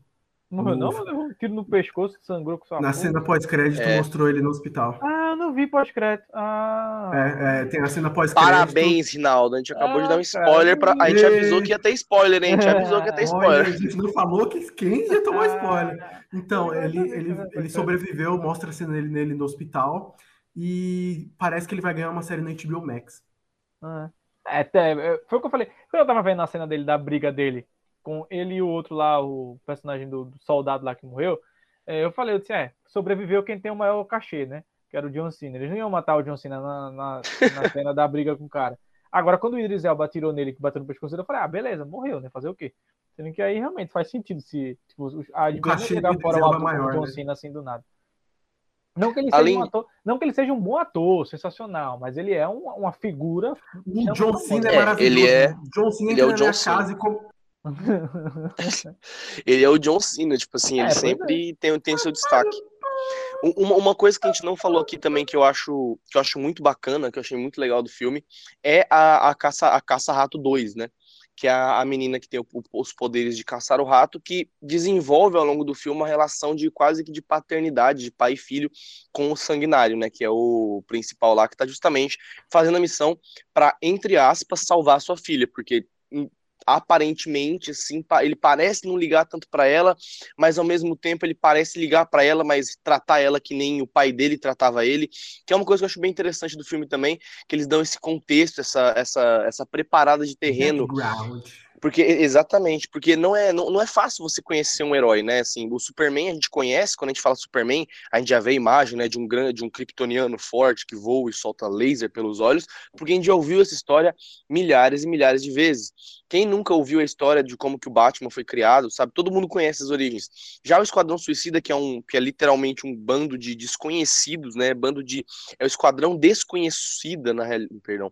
Morreu não, mas levou um tiro no pescoço, sangrou com sua Na cena pós-crédito é. mostrou ele no hospital. Ah, não vi pós-crédito. Ah. É, é, tem a cena pós-crédito. Parabéns, Rinaldo. A gente acabou ah, de dar um spoiler. Pra... A gente avisou que ia ter spoiler, hein? A gente avisou que ia ter spoiler. Olha, a gente não falou que quem ia tomar spoiler. Então, ele, ele, ele sobreviveu, mostra a cena dele nele no hospital. E parece que ele vai ganhar uma série na HBO Max. Ah. É, é, foi o que eu falei. Quando eu tava vendo a cena dele, da briga dele com ele e o outro lá, o personagem do, do soldado lá que morreu, é, eu falei, eu disse, é, sobreviveu quem tem o maior cachê, né? Que era o John Cena. Eles não iam matar o John Cena na, na, na cena da briga com o cara. Agora, quando o Idris Elba atirou nele, que bateu no pescoço, eu falei, ah, beleza, morreu, né? Fazer o quê? Sendo que aí realmente faz sentido se tipo, a gente chegar fora o maior, John né? Cena assim do nada. Não que ele seja Além... um ator, não que ele seja um bom ator, sensacional, mas ele é um, uma figura. O John Cena é, é maravilhoso. Ele é, John Cena ele é o John Cena. Ele é o John Cena, tipo assim, ele é, sempre é. tem, tem seu destaque. Uma, uma coisa que a gente não falou aqui também que eu acho que eu acho muito bacana, que eu achei muito legal do filme, é a, a caça a caça rato 2, né? Que é a, a menina que tem o, os poderes de caçar o rato, que desenvolve ao longo do filme uma relação de quase que de paternidade, de pai e filho, com o sanguinário, né? Que é o principal lá, que está justamente fazendo a missão para, entre aspas, salvar sua filha, porque aparentemente assim, ele parece não ligar tanto para ela, mas ao mesmo tempo ele parece ligar para ela, mas tratar ela que nem o pai dele tratava ele, que é uma coisa que eu acho bem interessante do filme também, que eles dão esse contexto, essa essa essa preparada de terreno. Porque, exatamente, porque não é, não, não é fácil você conhecer um herói, né? Assim, o Superman a gente conhece, quando a gente fala Superman, a gente já vê a imagem né, de um grande, de um kryptoniano forte que voa e solta laser pelos olhos, porque a gente já ouviu essa história milhares e milhares de vezes. Quem nunca ouviu a história de como que o Batman foi criado, sabe? Todo mundo conhece as origens. Já o Esquadrão Suicida, que é um que é literalmente um bando de desconhecidos, né? Bando de é o Esquadrão Desconhecida na realidade, perdão.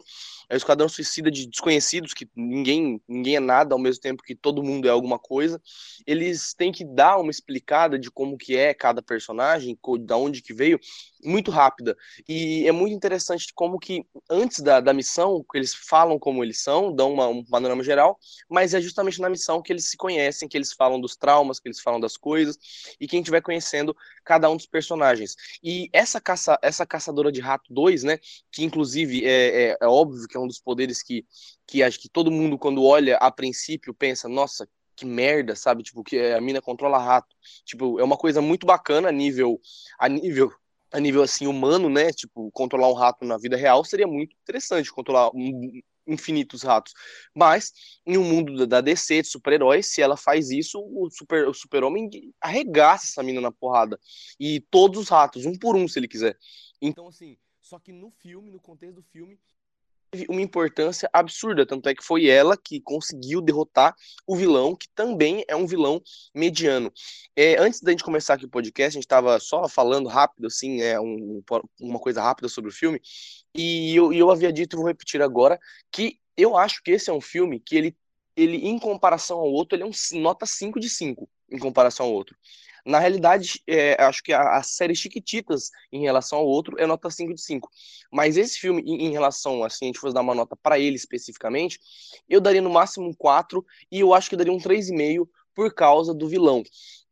É o Esquadrão Suicida de desconhecidos que ninguém ninguém é nada ao mesmo tempo que todo mundo é alguma coisa. Eles têm que dar uma explicada de como que é cada personagem, da onde que veio, muito rápida. E é muito interessante como que antes da, da missão, eles falam como eles são, dão uma, um panorama geral, mas é justamente na missão que eles se conhecem, que eles falam dos traumas, que eles falam das coisas, e quem estiver conhecendo cada um dos personagens. E essa caça, essa caçadora de rato 2, né, que inclusive é, é, é óbvio que é um dos poderes que, que acho que todo mundo, quando olha a princípio, pensa, nossa, que merda, sabe? Tipo, que a mina controla rato. Tipo, é uma coisa muito bacana a nível a nível a nível assim humano, né? Tipo, controlar um rato na vida real seria muito interessante, controlar um, infinitos ratos. Mas em um mundo da DC de super-heróis, se ela faz isso, o super o super-homem arregaça essa mina na porrada. E todos os ratos, um por um, se ele quiser. Então assim, só que no filme, no contexto do filme, uma importância absurda, tanto é que foi ela que conseguiu derrotar o vilão, que também é um vilão mediano. É, antes da gente começar aqui o podcast, a gente estava só falando rápido, assim, é um, uma coisa rápida sobre o filme, e eu, eu havia dito, vou repetir agora, que eu acho que esse é um filme que ele, ele em comparação ao outro, ele é um nota 5 de 5 em comparação ao outro. Na realidade, é, acho que a, a, série Chiquititas, em relação ao outro, é nota 5 de 5. Mas esse filme, em, em relação, assim, a gente fosse dar uma nota para ele especificamente, eu daria no máximo um 4 e eu acho que daria um 3,5 por causa do vilão.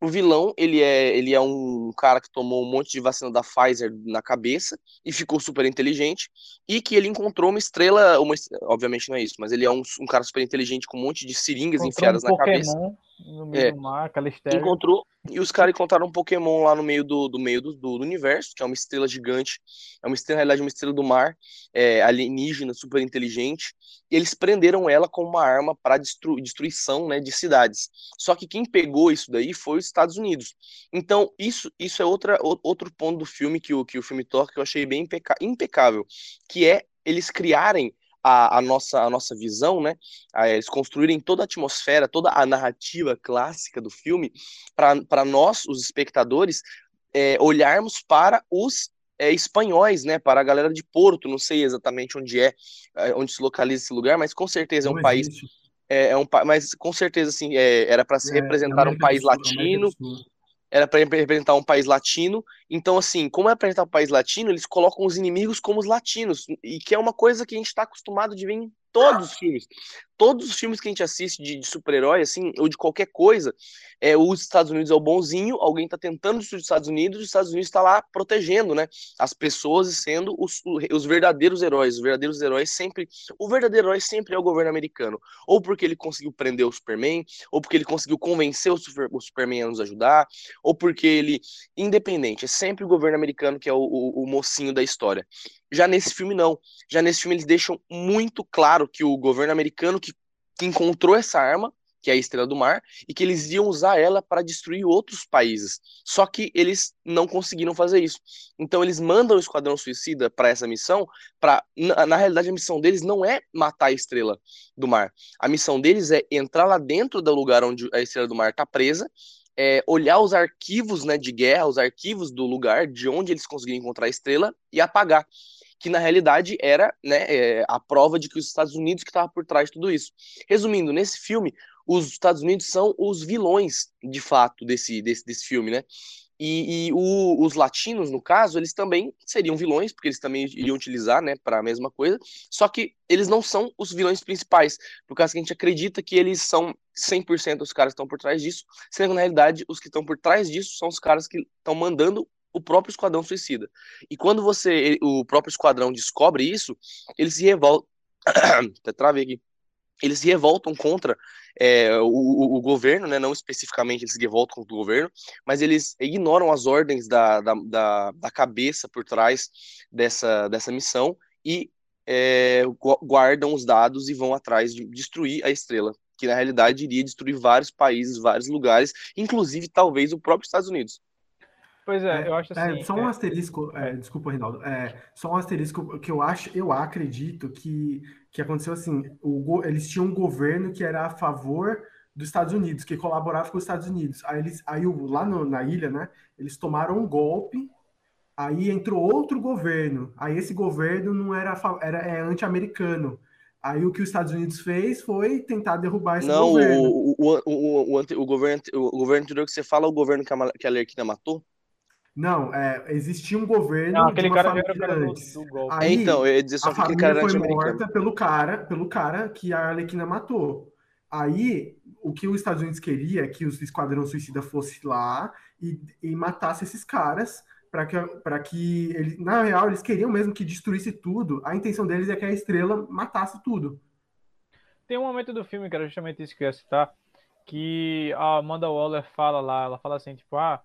O vilão, ele é, ele é um cara que tomou um monte de vacina da Pfizer na cabeça e ficou super inteligente, e que ele encontrou uma estrela, uma, obviamente não é isso, mas ele é um, um cara super inteligente com um monte de seringas encontrou enfiadas um na Pokémon cabeça. No meio é, do mar, aquela encontrou e os caras encontraram um Pokémon lá no meio do, do meio do, do, universo, que é uma estrela gigante, é uma estrela, na realidade, uma estrela do mar, é, alienígena, super inteligente. E eles prenderam ela como uma arma para destru, destruição né, de cidades. Só que quem pegou isso daí foi os Estados Unidos. Então, isso, isso é outra, outro ponto do filme que o, que o filme toca que eu achei bem impeca, impecável, que é eles criarem a, a, nossa, a nossa visão, né? eles construírem toda a atmosfera, toda a narrativa clássica do filme, para nós, os espectadores, é, olharmos para os é, espanhóis, né? Para a galera de Porto, não sei exatamente onde é, é onde se localiza esse lugar, mas com certeza é um país. É, é, um, mas com certeza, assim, é, era para se é, representar um país latino, era para representar um país latino. Então, assim, como é apresentar um país latino, eles colocam os inimigos como os latinos, e que é uma coisa que a gente está acostumado de ver em todos os filmes todos os filmes que a gente assiste de, de super-herói, assim, ou de qualquer coisa, é, os Estados Unidos é o bonzinho, alguém tá tentando destruir os Estados Unidos, os Estados Unidos está lá protegendo, né, as pessoas e sendo os, os verdadeiros heróis, os verdadeiros heróis sempre, o verdadeiro herói sempre é o governo americano, ou porque ele conseguiu prender o Superman, ou porque ele conseguiu convencer o, super, o Superman a nos ajudar, ou porque ele, independente, é sempre o governo americano que é o, o, o mocinho da história. Já nesse filme, não. Já nesse filme, eles deixam muito claro que o governo americano que que encontrou essa arma, que é a Estrela do Mar, e que eles iam usar ela para destruir outros países. Só que eles não conseguiram fazer isso. Então eles mandam o Esquadrão Suicida para essa missão, para na, na, realidade a missão deles não é matar a Estrela do Mar. A missão deles é entrar lá dentro do lugar onde a Estrela do Mar está presa, é, olhar os arquivos né, de guerra, os arquivos do lugar de onde eles conseguiram encontrar a estrela e apagar que na realidade era né, é, a prova de que os Estados Unidos que estava por trás de tudo isso. Resumindo, nesse filme, os Estados Unidos são os vilões, de fato, desse, desse, desse filme, né? E, e o, os latinos, no caso, eles também seriam vilões, porque eles também iriam utilizar, né, para a mesma coisa, só que eles não são os vilões principais, por causa que a gente acredita que eles são 100% os caras que estão por trás disso, sendo que na realidade os que estão por trás disso são os caras que estão mandando o próprio Esquadrão Suicida. E quando você, o próprio Esquadrão descobre isso, eles se revoltam. Até aqui. Eles se revoltam contra é, o, o, governo, né? não especificamente eles se revoltam contra o governo, mas eles ignoram as ordens da, da, da, da cabeça por trás dessa, dessa missão e é, guardam os dados e vão atrás de destruir a estrela, que na realidade iria destruir vários países, vários lugares, inclusive talvez o próprio Estados Unidos. Pois é, é, eu acho assim. É, só um asterisco, é, desculpa, Reinaldo. É, só um asterisco que eu acho, eu acredito que, que aconteceu assim: o, eles tinham um governo que era a favor dos Estados Unidos, que colaborava com os Estados Unidos. Aí eles, aí lá no, na ilha, né? Eles tomaram um golpe. Aí entrou outro governo. Aí esse governo não era, era é anti-americano. Aí o que os Estados Unidos fez foi tentar derrubar esse Não, governo. o, o, o, o, o, o governo, o governo anterior que você fala, o governo que a, que a Lerquina matou? Não, é, existia um governo Não, de aquele uma cara família era o cara do, antes. do golpe. Aí, então, eu ia dizer só a que aquele família cara foi morta pelo cara, pelo cara que a Arlequina matou. Aí, o que os Estados Unidos queria é que o Esquadrão Suicida fosse lá e, e matasse esses caras para que, para que ele, na real, eles queriam mesmo que destruísse tudo. A intenção deles é que a estrela matasse tudo. Tem um momento do filme que era justamente isso que eu ia citar, que a Amanda Waller fala lá, ela fala assim, tipo, ah,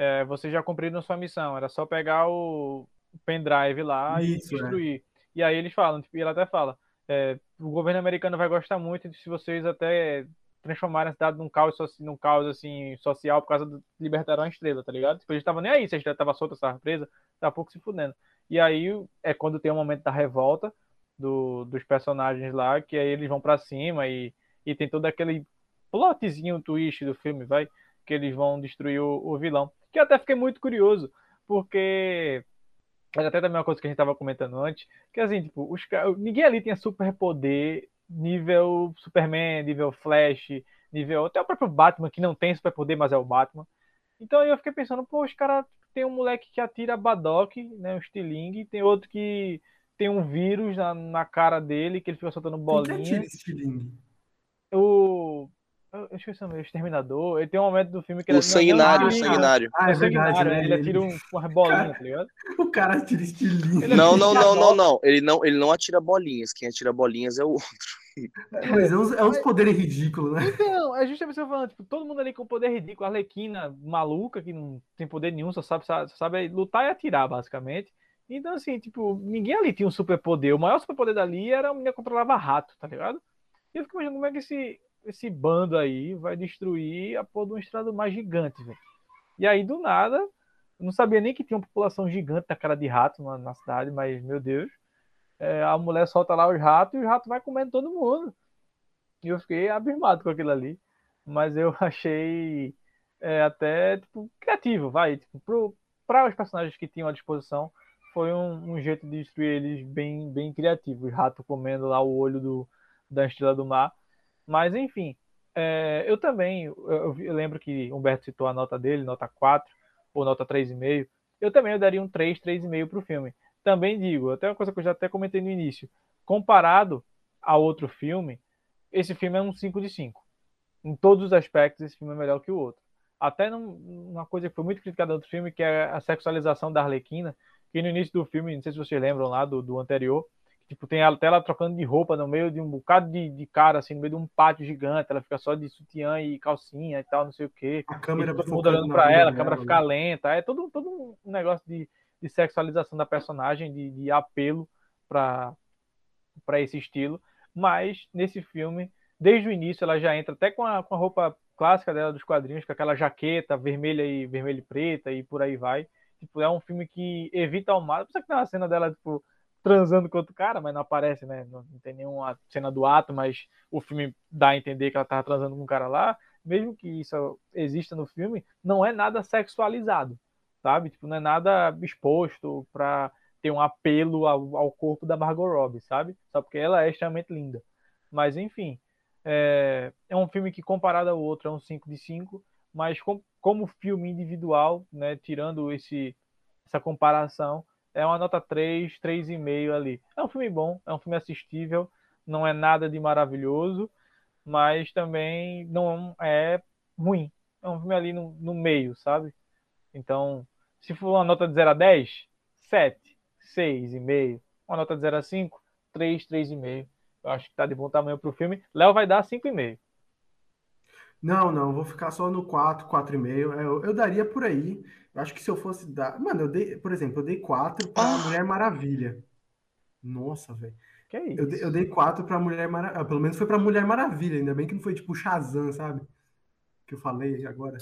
é, vocês já cumpriram sua missão, era só pegar o pendrive lá Isso, e é. destruir. E aí eles falam, tipo, e ela até fala, é, o governo americano vai gostar muito se vocês até transformarem a cidade num caos, num caos assim, social por causa do libertaram a estrela, tá ligado? Tipo, eles estavam nem aí, se a estrela tava solta, estava presa, tá pouco se fudendo. E aí é quando tem o momento da revolta do- dos personagens lá, que aí eles vão pra cima e, e tem todo aquele plotzinho twist do filme, vai, que eles vão destruir o, o vilão. Que eu até fiquei muito curioso, porque era até também uma coisa que a gente tava comentando antes, que assim, tipo, os, ninguém ali tinha superpoder nível Superman, nível Flash, nível até o próprio Batman, que não tem superpoder, mas é o Batman. Então aí eu fiquei pensando, pô, os caras tem um moleque que atira Badoc, né, um estilingue, tem outro que tem um vírus na, na cara dele, que ele fica soltando Quem que bolinha. atira estilingue? O. Eu eu esqueci o nome, o Exterminador. Ele tem um momento do filme que ele O sanguinário, o sanguinário. Ah, É é sanguinário, né? ele atira um, uma bolinha, tá ligado? O cara atira estilingue. Ele- Não, não, não, não, não. Ele não, ele não atira bolinhas. Quem atira bolinhas é o outro. Mas é uns, é uns poderes ridículos, né? Então, é justamente isso que falando, tipo, todo mundo ali com poder ridículo, a Arlequina maluca, que não tem poder nenhum, só sabe, só sabe lutar e atirar, basicamente. Então, assim, tipo, ninguém ali tinha um superpoder. O maior superpoder dali era a menina que controlava rato, tá ligado? E eu fico imaginando como é que esse, esse bando aí vai destruir a porra de um estrado mais gigante, velho. E aí, do nada, eu não sabia nem que tinha uma população gigante na cara de rato na, na cidade, mas, meu Deus, é, a mulher solta lá os ratos e os ratos vai comendo todo mundo. E eu fiquei abismado com aquilo ali. Mas eu achei é, até tipo, criativo, vai. Tipo, para os personagens que tinham à disposição, foi um, um jeito de destruir eles bem, bem criativo. Os ratos comendo lá o olho do, da estrela do mar. Mas enfim, é, eu também, eu, eu lembro que Humberto citou a nota dele, nota 4 ou nota 3,5. Eu também eu daria um 3, 3,5 para o filme. Também digo, até uma coisa que eu já até comentei no início, comparado a outro filme, esse filme é um 5 de 5. Em todos os aspectos, esse filme é melhor que o outro. Até num- numa coisa que foi muito criticada no outro filme, que é a sexualização da Arlequina, que no início do filme, não sei se vocês lembram lá do, do anterior, tipo, tem até ela trocando de roupa no meio de um bocado de, de cara, assim, no meio de um pátio gigante, ela fica só de sutiã e calcinha e tal, não sei o quê. A câmera focando olhando pra ela, a câmera dela, fica né? lenta, é todo, todo um negócio de, de sexualização da personagem, de, de apelo para esse estilo, mas nesse filme, desde o início, ela já entra até com a, com a roupa clássica dela dos quadrinhos, com aquela jaqueta vermelha e vermelha e preta e por aí vai. Tipo, é um filme que evita ao máximo. Só que tem uma cena dela, tipo, transando com outro cara, mas não aparece, né? Não, não tem nenhuma cena do ato, mas o filme dá a entender que ela tava transando com um cara lá. Mesmo que isso exista no filme, não é nada sexualizado, sabe? Tipo, não é nada exposto pra ter um apelo ao, ao corpo da Margot Robbie, sabe? Só porque ela é extremamente linda. Mas, enfim, é, é um filme que, comparado ao outro, é um 5 de 5, mas com, como filme individual, né, tirando esse, essa comparação, é uma nota 3, 3,5 ali. É um filme bom, é um filme assistível, não é nada de maravilhoso, mas também não é ruim. É um filme ali no, no meio, sabe? Então, se for uma nota de 0 a 10, 7, 6,5. Uma nota de 0 a 5, 3, 3,5. Eu acho que tá de bom tamanho pro filme. Léo vai dar 5,5. Não, não, vou ficar só no 4, 4,5. Eu, eu daria por aí. Eu acho que se eu fosse dar. Mano, eu dei, por exemplo, eu dei 4 pra Ah. Mulher Maravilha. Nossa, velho. Que é isso? Eu, dei- eu dei 4 pra Mulher Maravilha. Pelo menos foi pra Mulher Maravilha, ainda bem que não foi tipo Shazam, sabe? Que eu falei agora.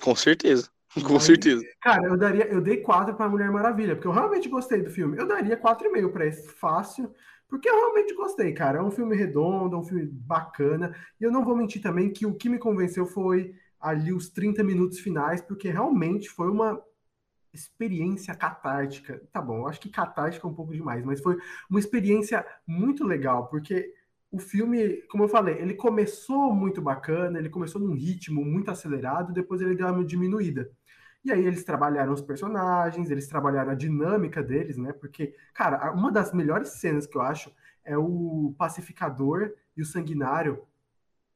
Com certeza. Com Aí- certeza. Cara, eu daria, eu dei 4 pra Mulher Maravilha, porque eu realmente gostei do filme. Eu daria 4,5 pra esse fácil, porque eu realmente gostei, cara. É um filme redondo, é um filme bacana. E eu não vou mentir também que o que me convenceu foi ali os 30 minutos finais, porque realmente foi uma experiência catártica. Tá bom, eu acho que catártica é um pouco demais, mas foi uma experiência muito legal, porque o filme, como eu falei, ele começou muito bacana, ele começou num ritmo muito acelerado, depois ele deu uma diminuída. E aí eles trabalharam os personagens, eles trabalharam a dinâmica deles, né? Porque, cara, uma das melhores cenas que eu acho é o pacificador e o sanguinário,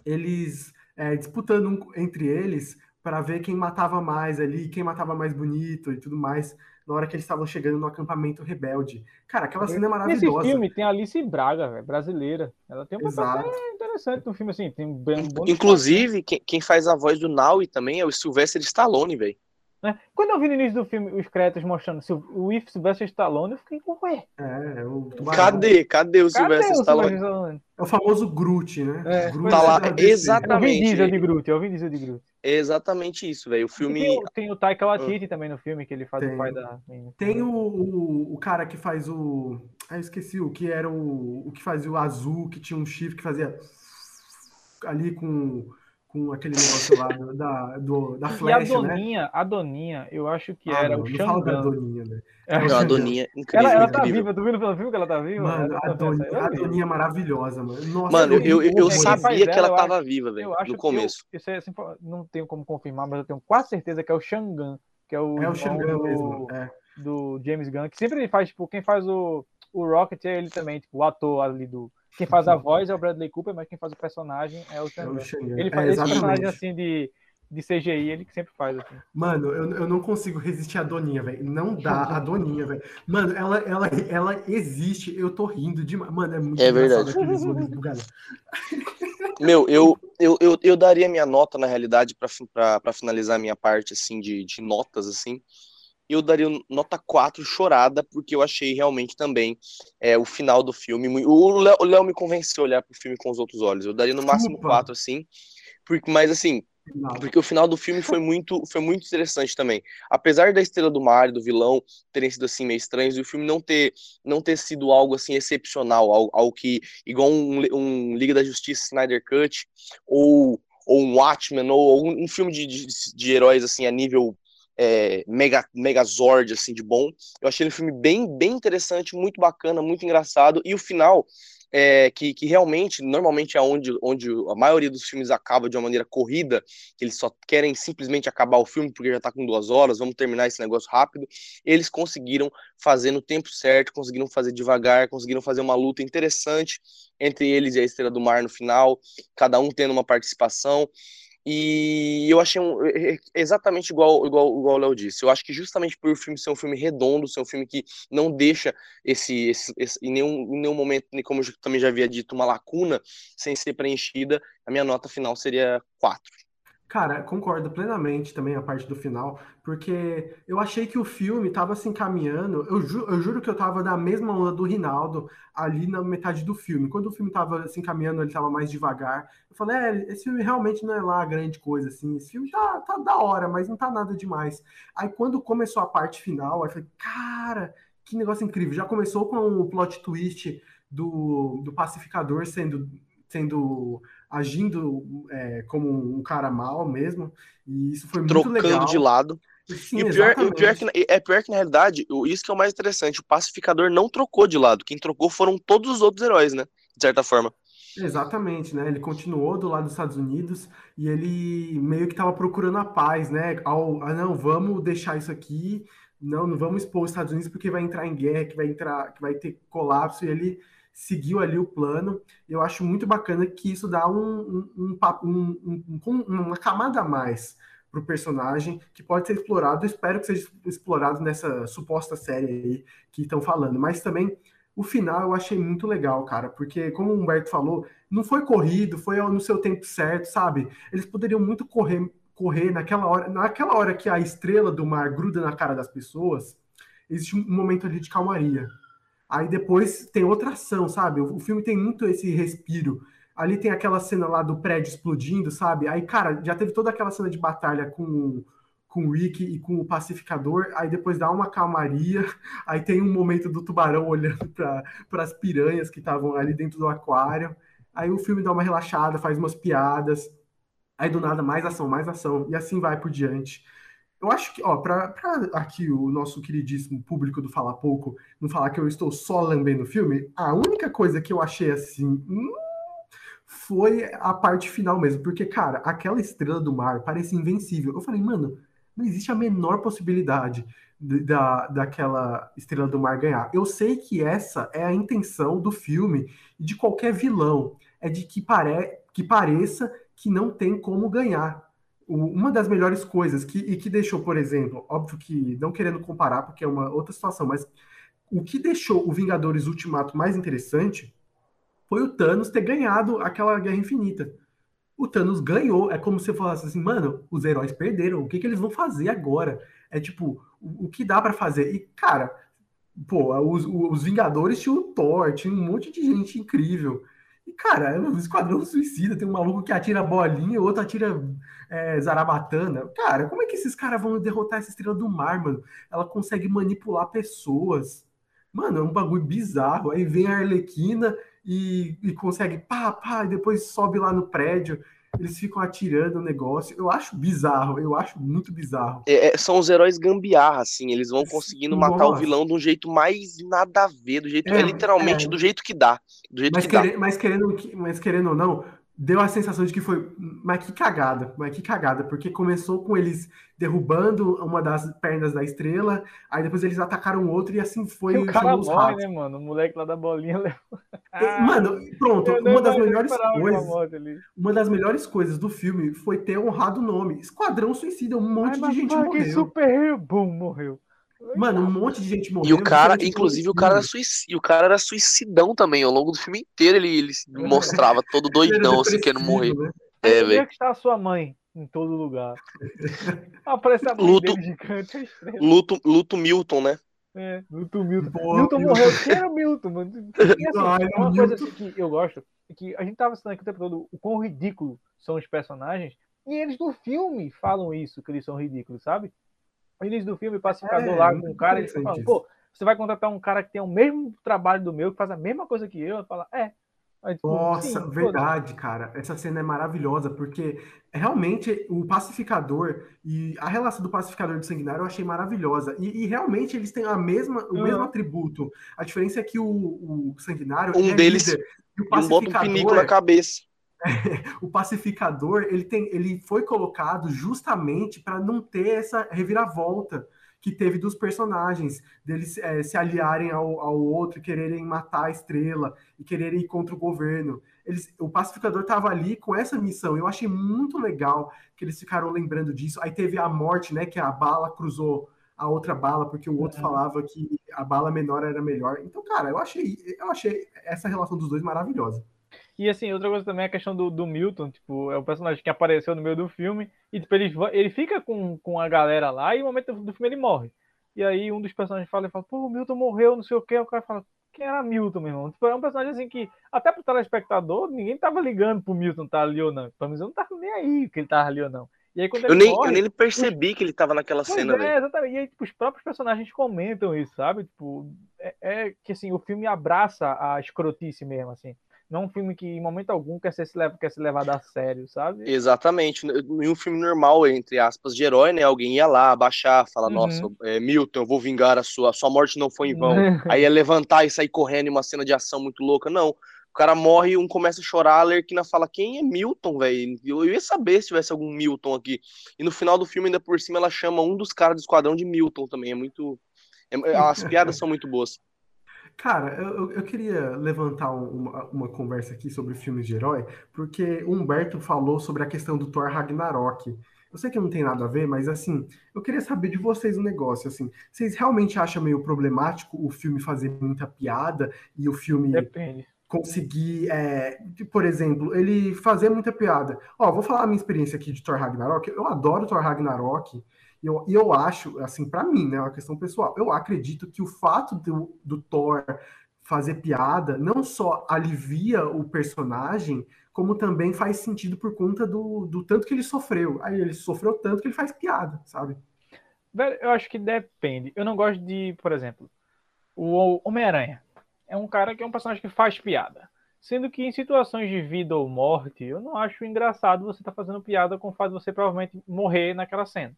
eles é, disputando entre eles para ver quem matava mais ali, quem matava mais bonito e tudo mais, na hora que eles estavam chegando no acampamento rebelde. Cara, aquela cena é maravilhosa. Nesse filme tem a Alice Braga, véio, brasileira. Ela tem um papel interessante no filme, assim. Tem um bom Inclusive, quem, quem faz a voz do Naui também é o Sylvester Stallone, velho. Né? Quando eu vi no início do filme os créditos mostrando o If Sylvester Stallone, eu fiquei, ué. É, o Cadê? Cadê o Sylvester Stallone? É o famoso Groot, né? É, Groot tá lá, exatamente. É Diesel de Groot, é Diesel de Groot. Exatamente isso, velho. O filme. Tem, tem, o Taika Waititi ah. também no filme, que ele faz tem. o pai da. Tem o, o, o, cara que faz o. Ah, eu esqueci, o que era o. O que fazia o azul, que tinha um chifre que fazia. Ali com com aquele negócio lá do, da, do, da flecha, e a né? Doninha, né? a Doninha, eu acho que ah, era não, o Xangan. Não fala da Doninha, né? É, a Doninha, incrível. Ela, ela tá viva, tu viu pelo filme que ela tá viva? Mano, a, Doninha, a Doninha é maravilhosa, mano. Nossa, mano, eu, eu, eu sabia que ela tava viva, velho, no começo. Eu, eu, assim, não tenho como confirmar, mas eu tenho quase certeza que é o Xangan, que é o, é o Xangan mesmo, é. do James Gunn, que sempre ele faz, tipo, quem faz o, o Rocket é ele também, tipo, o ator ali do quem faz a voz é o Bradley Cooper, mas quem faz o personagem é o Chandler. É ele faz é, esse personagem assim de, de CGI, ele que sempre faz assim. Mano, eu, eu não consigo resistir à Doninha, velho. Não dá a Doninha, velho. Mano, ela, ela, ela existe, eu tô rindo demais. Mano, é muito é verdade. aqueles olhos do galera. Meu, eu, eu, eu, eu daria minha nota, na realidade, para finalizar a minha parte, assim, de, de notas, assim eu daria nota 4 chorada, porque eu achei realmente também é, o final do filme. O Léo me convenceu a olhar pro filme com os outros olhos. Eu daria no máximo 4, assim. Porque, mas assim, porque o final do filme foi muito, foi muito interessante também. Apesar da estrela do mar e do vilão terem sido assim meio estranhos, e o filme não ter, não ter sido algo assim excepcional, algo, algo que igual um, um Liga da Justiça Snyder Cut ou ou um Watchmen ou um, um filme de, de, de heróis assim a nível é, mega, megazord, assim, de bom. Eu achei ele um filme bem, bem interessante, muito bacana, muito engraçado, e o final, é, que, que realmente, normalmente é onde, onde a maioria dos filmes acaba de uma maneira corrida, que eles só querem simplesmente acabar o filme porque já tá com duas horas, vamos terminar esse negócio rápido, eles conseguiram fazer no tempo certo, conseguiram fazer devagar, conseguiram fazer uma luta interessante entre eles e a Estrela do Mar no final, cada um tendo uma participação, e eu achei um, exatamente igual, igual, igual o Léo disse. Eu acho que justamente por o filme ser um filme redondo, ser um filme que não deixa esse, esse, esse em, nenhum, em nenhum momento, como eu também já havia dito, uma lacuna sem ser preenchida, a minha nota final seria 4. Cara, concordo plenamente também a parte do final, porque eu achei que o filme estava se encaminhando. Eu, ju eu juro que eu estava na mesma onda do Rinaldo ali na metade do filme. Quando o filme estava se encaminhando, ele estava mais devagar. Eu falei, é, esse filme realmente não é lá grande coisa, assim. Esse filme já tá da hora, mas não tá nada demais. Aí quando começou a parte final, eu falei, cara, que negócio incrível. Já começou com o plot twist do, do pacificador sendo sendo agindo é, como um cara mal mesmo, e isso foi Trocando muito legal. de lado. Sim, e o pior, o pior é, que, é pior que, na realidade, isso que é o mais interessante, o pacificador não trocou de lado, quem trocou foram todos os outros heróis, né? De certa forma. Exatamente, né? Ele continuou do lado dos Estados Unidos e ele meio que estava procurando a paz, né? Ao, ah, não, vamos deixar isso aqui, não, não vamos expor os Estados Unidos porque vai entrar em guerra, que vai entrar, que vai ter colapso, e ele seguiu ali o plano. Eu acho muito bacana que isso dá um, um, um, uma camada a mais para o personagem que pode ser explorado. Espero que seja explorado nessa suposta série aí que estão falando. Mas também o final eu achei muito legal, cara, porque como o Humberto falou, não foi corrido, foi no seu tempo certo, sabe? Eles poderiam muito correr correr naquela hora, naquela hora que a estrela do mar gruda na cara das pessoas, existe um momento ali de calmaria. Aí depois tem outra ação, sabe? O, filme tem muito esse respiro. Ali tem aquela cena lá do prédio explodindo, sabe? Aí, cara, já teve toda aquela cena de batalha com, com o Rick e com o pacificador. Aí depois dá uma calmaria. Aí tem um momento do tubarão olhando para as piranhas que estavam ali dentro do aquário. Aí o filme dá uma relaxada, faz umas piadas. Aí do nada, mais ação, mais ação. E assim vai por diante. Eu acho que, ó, para aqui o nosso queridíssimo público do Fala Pouco não falar que eu estou só lambendo o filme, a única coisa que eu achei assim. Hum, foi a parte final mesmo, porque, cara, aquela estrela do mar parece invencível. Eu falei, mano, não existe a menor possibilidade da, daquela estrela do mar ganhar. Eu sei que essa é a intenção do filme e de qualquer vilão, é de que, pare, que pareça que não tem como ganhar uma das melhores coisas que, e que deixou, por exemplo, óbvio que não querendo comparar, porque é uma outra situação, mas o que deixou o Vingadores Ultimato mais interessante foi o Thanos ter ganhado aquela Guerra Infinita. O Thanos ganhou, é como se falasse assim, mano, os heróis perderam, o que, que eles vão fazer agora? É tipo, o, o que dá para fazer? E, cara, pô, os, os Vingadores tinham o Thor, tinha um monte de gente incrível. E, cara, o Esquadrão Suicida tem um maluco que atira bolinha, outro atira é, zarabatana. Cara, como é que esses caras vão derrotar essa estrela do mar, mano? Ela consegue manipular pessoas. Mano, é um bagulho bizarro. Aí vem a Arlequina e, e consegue pá, pá, e depois sobe lá no prédio eles ficam atirando o negócio. Eu acho bizarro, eu acho muito bizarro. É, é são os heróis gambiarra, assim, eles vão conseguindo Nossa. matar o vilão de um jeito mais nada a ver, do jeito, é, é literalmente do jeito que dá. Do jeito mas, que dá. mas querendo, mas querendo ou não, deu a sensação de que foi, mas que cagada, mas que cagada, porque começou com eles derrubando uma das pernas da estrela, aí depois eles atacaram o outro e assim foi. E o cara morre, né, mano? O moleque lá da bolinha levou. Ah, mano, pronto, uma das melhores coisas. Uma das melhores coisas do filme foi ter honrado o nome. Esquadrão Suicida, um monte Ai, de gente morreu. Super bom morreu. Mano, um monte de gente morreu. E o cara, inclusive, o cara era suicida, o cara era suicidão também. Ao longo do filme inteiro ele, ele mostrava todo doidão, assim, querendo morrer. Né? É, velho. Onde é que está a sua mãe? Em todo lugar. Aparece a luto, gigante. Luto, luto Milton, né? É, Milton Milton. Boa, Milton morreu. Quem era Milton, mano? E, assim, Ai, uma Milton. coisa assim que eu gosto é que a gente tava citando aqui o tempo todo o quão ridículo são os personagens, e eles no filme falam isso, que eles são ridículos, sabe? No início do filme, o pacificador é, lá com um cara, ele fala, pô, você vai contratar um cara que tem o mesmo trabalho do meu, que faz a mesma coisa que eu, fala, é. Aí, tipo, Nossa, verdade, cara. Essa cena é maravilhosa, porque realmente o pacificador e a relação do pacificador e do sanguinário eu achei maravilhosa. E, e realmente eles têm a mesma, o uhum. mesmo atributo. A diferença é que o, o sanguinário. Um é deles líder, e o pacificador, bota um pinico na cabeça. o pacificador ele tem ele foi colocado justamente para não ter essa reviravolta que teve dos personagens deles é, se aliarem ao, ao outro quererem matar a estrela e quererem ir contra o governo. Eles, o pacificador estava ali com essa missão. Eu achei muito legal que eles ficaram lembrando disso. Aí teve a morte né que a bala cruzou a outra bala porque o outro uhum. falava que a bala menor era melhor. Então cara eu achei eu achei essa relação dos dois maravilhosa e assim, outra coisa também é a questão do, do Milton, tipo, é o personagem que apareceu no meio do filme, e tipo, ele, ele fica com, com a galera lá, e no momento do filme ele morre. E aí um dos personagens fala e fala, pô, o Milton morreu, não sei o que, o cara fala, quem era Milton, meu irmão? Tipo, é um personagem assim que, até pro telespectador, ninguém tava ligando pro Milton estar tá ali ou não. Pelo menos eu não tava nem aí que ele tava ali ou não. E aí, quando eu, nem, morre, eu nem percebi os... que ele tava naquela pois cena. É, exatamente. E aí, tipo, os próprios personagens comentam isso, sabe? Tipo, é, é, que assim, o filme abraça a escrotice mesmo, assim. Não um filme que, em momento algum, quer ser, quer ser levado a sério, sabe? Exatamente. Em um filme normal, entre aspas, de herói, né? Alguém ia lá, abaixar, falar, uhum. nossa, é, Milton, eu vou vingar a sua, a sua morte não foi em vão. Aí ia levantar e sair correndo em uma cena de ação muito louca. Não. O cara morre, um começa a chorar, a Lerquina fala, quem é Milton, velho? Eu, eu ia saber se tivesse algum Milton aqui. E no final do filme, ainda por cima, ela chama um dos caras do esquadrão de Milton também. É muito... É, as piadas são muito boas. Cara, eu, eu queria levantar uma, uma conversa aqui sobre filmes de herói, porque o Humberto falou sobre a questão do Thor Ragnarok. Eu sei que não tem nada a ver, mas assim, eu queria saber de vocês um negócio, assim, vocês realmente acham meio problemático o filme fazer muita piada e o filme Depende. Conseguir, é, por exemplo, ele fazer muita piada? Ó, vou falar a minha experiência aqui de Thor Ragnarok. Eu adoro Thor Ragnarok. E eu, eu acho, assim, para mim, né, é uma questão pessoal, eu acredito que o fato do, do Thor fazer piada não só alivia o personagem, como também faz sentido por conta do, do tanto que ele sofreu. Aí ele sofreu tanto que ele faz piada, sabe? Velho, eu acho que depende. Eu não gosto de, por exemplo, o Homem-Aranha. É um cara que é um personagem que faz piada. Sendo que em situações de vida ou morte, eu não acho engraçado você estar tá fazendo piada com o fato de você provavelmente morrer naquela cena.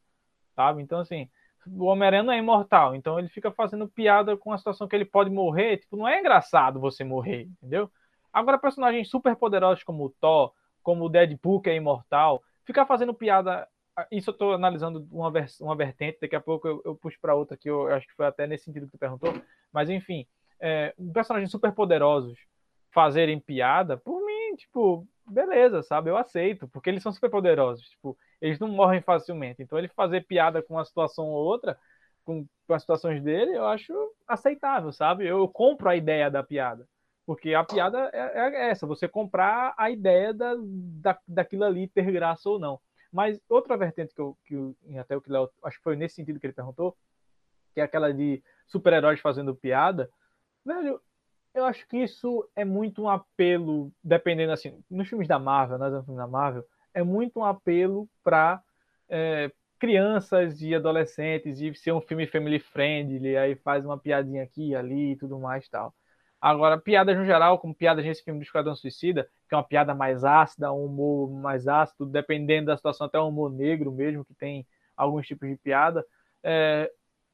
sabe? Então, assim, o Homem-Aranha é imortal, então ele fica fazendo piada com a situação que ele pode morrer. Tipo, não é engraçado você morrer, entendeu? Agora, personagens super poderosos como o Thor, como o Deadpool, que é imortal, ficar fazendo piada. Isso eu estou analisando uma, uma vertente, daqui a pouco eu, eu puxo para outra que eu, eu acho que foi até nesse sentido que tu perguntou. Mas enfim, é, personagens super poderosos fazerem piada, por mim, tipo, beleza, sabe? Eu aceito, porque eles são super poderosos. Tipo, eles não morrem facilmente. Então ele fazer piada com uma situação ou outra, com, com as situações dele, eu acho aceitável, sabe? Eu, compro a ideia da piada. Porque a piada é, é essa, você comprar a ideia da, da, daquilo ali ter graça ou não. Mas outra vertente que eu, que eu até o que Léo, acho que foi nesse sentido que ele perguntou, que é aquela de super-heróis fazendo piada, velho, eu acho que isso é muito um apelo, dependendo assim, nos filmes da Marvel, nas filmes da Marvel, é muito um apelo para é, crianças e adolescentes, de ser um filme family friendly, aí faz uma piadinha aqui ali e tudo mais tal. Agora, piadas no geral, como piadas nesse filme do Esquadrão Suicida, que é uma piada mais ácida, um humor mais ácido, dependendo da situação, até um humor negro mesmo, que tem alguns tipos de piada, é,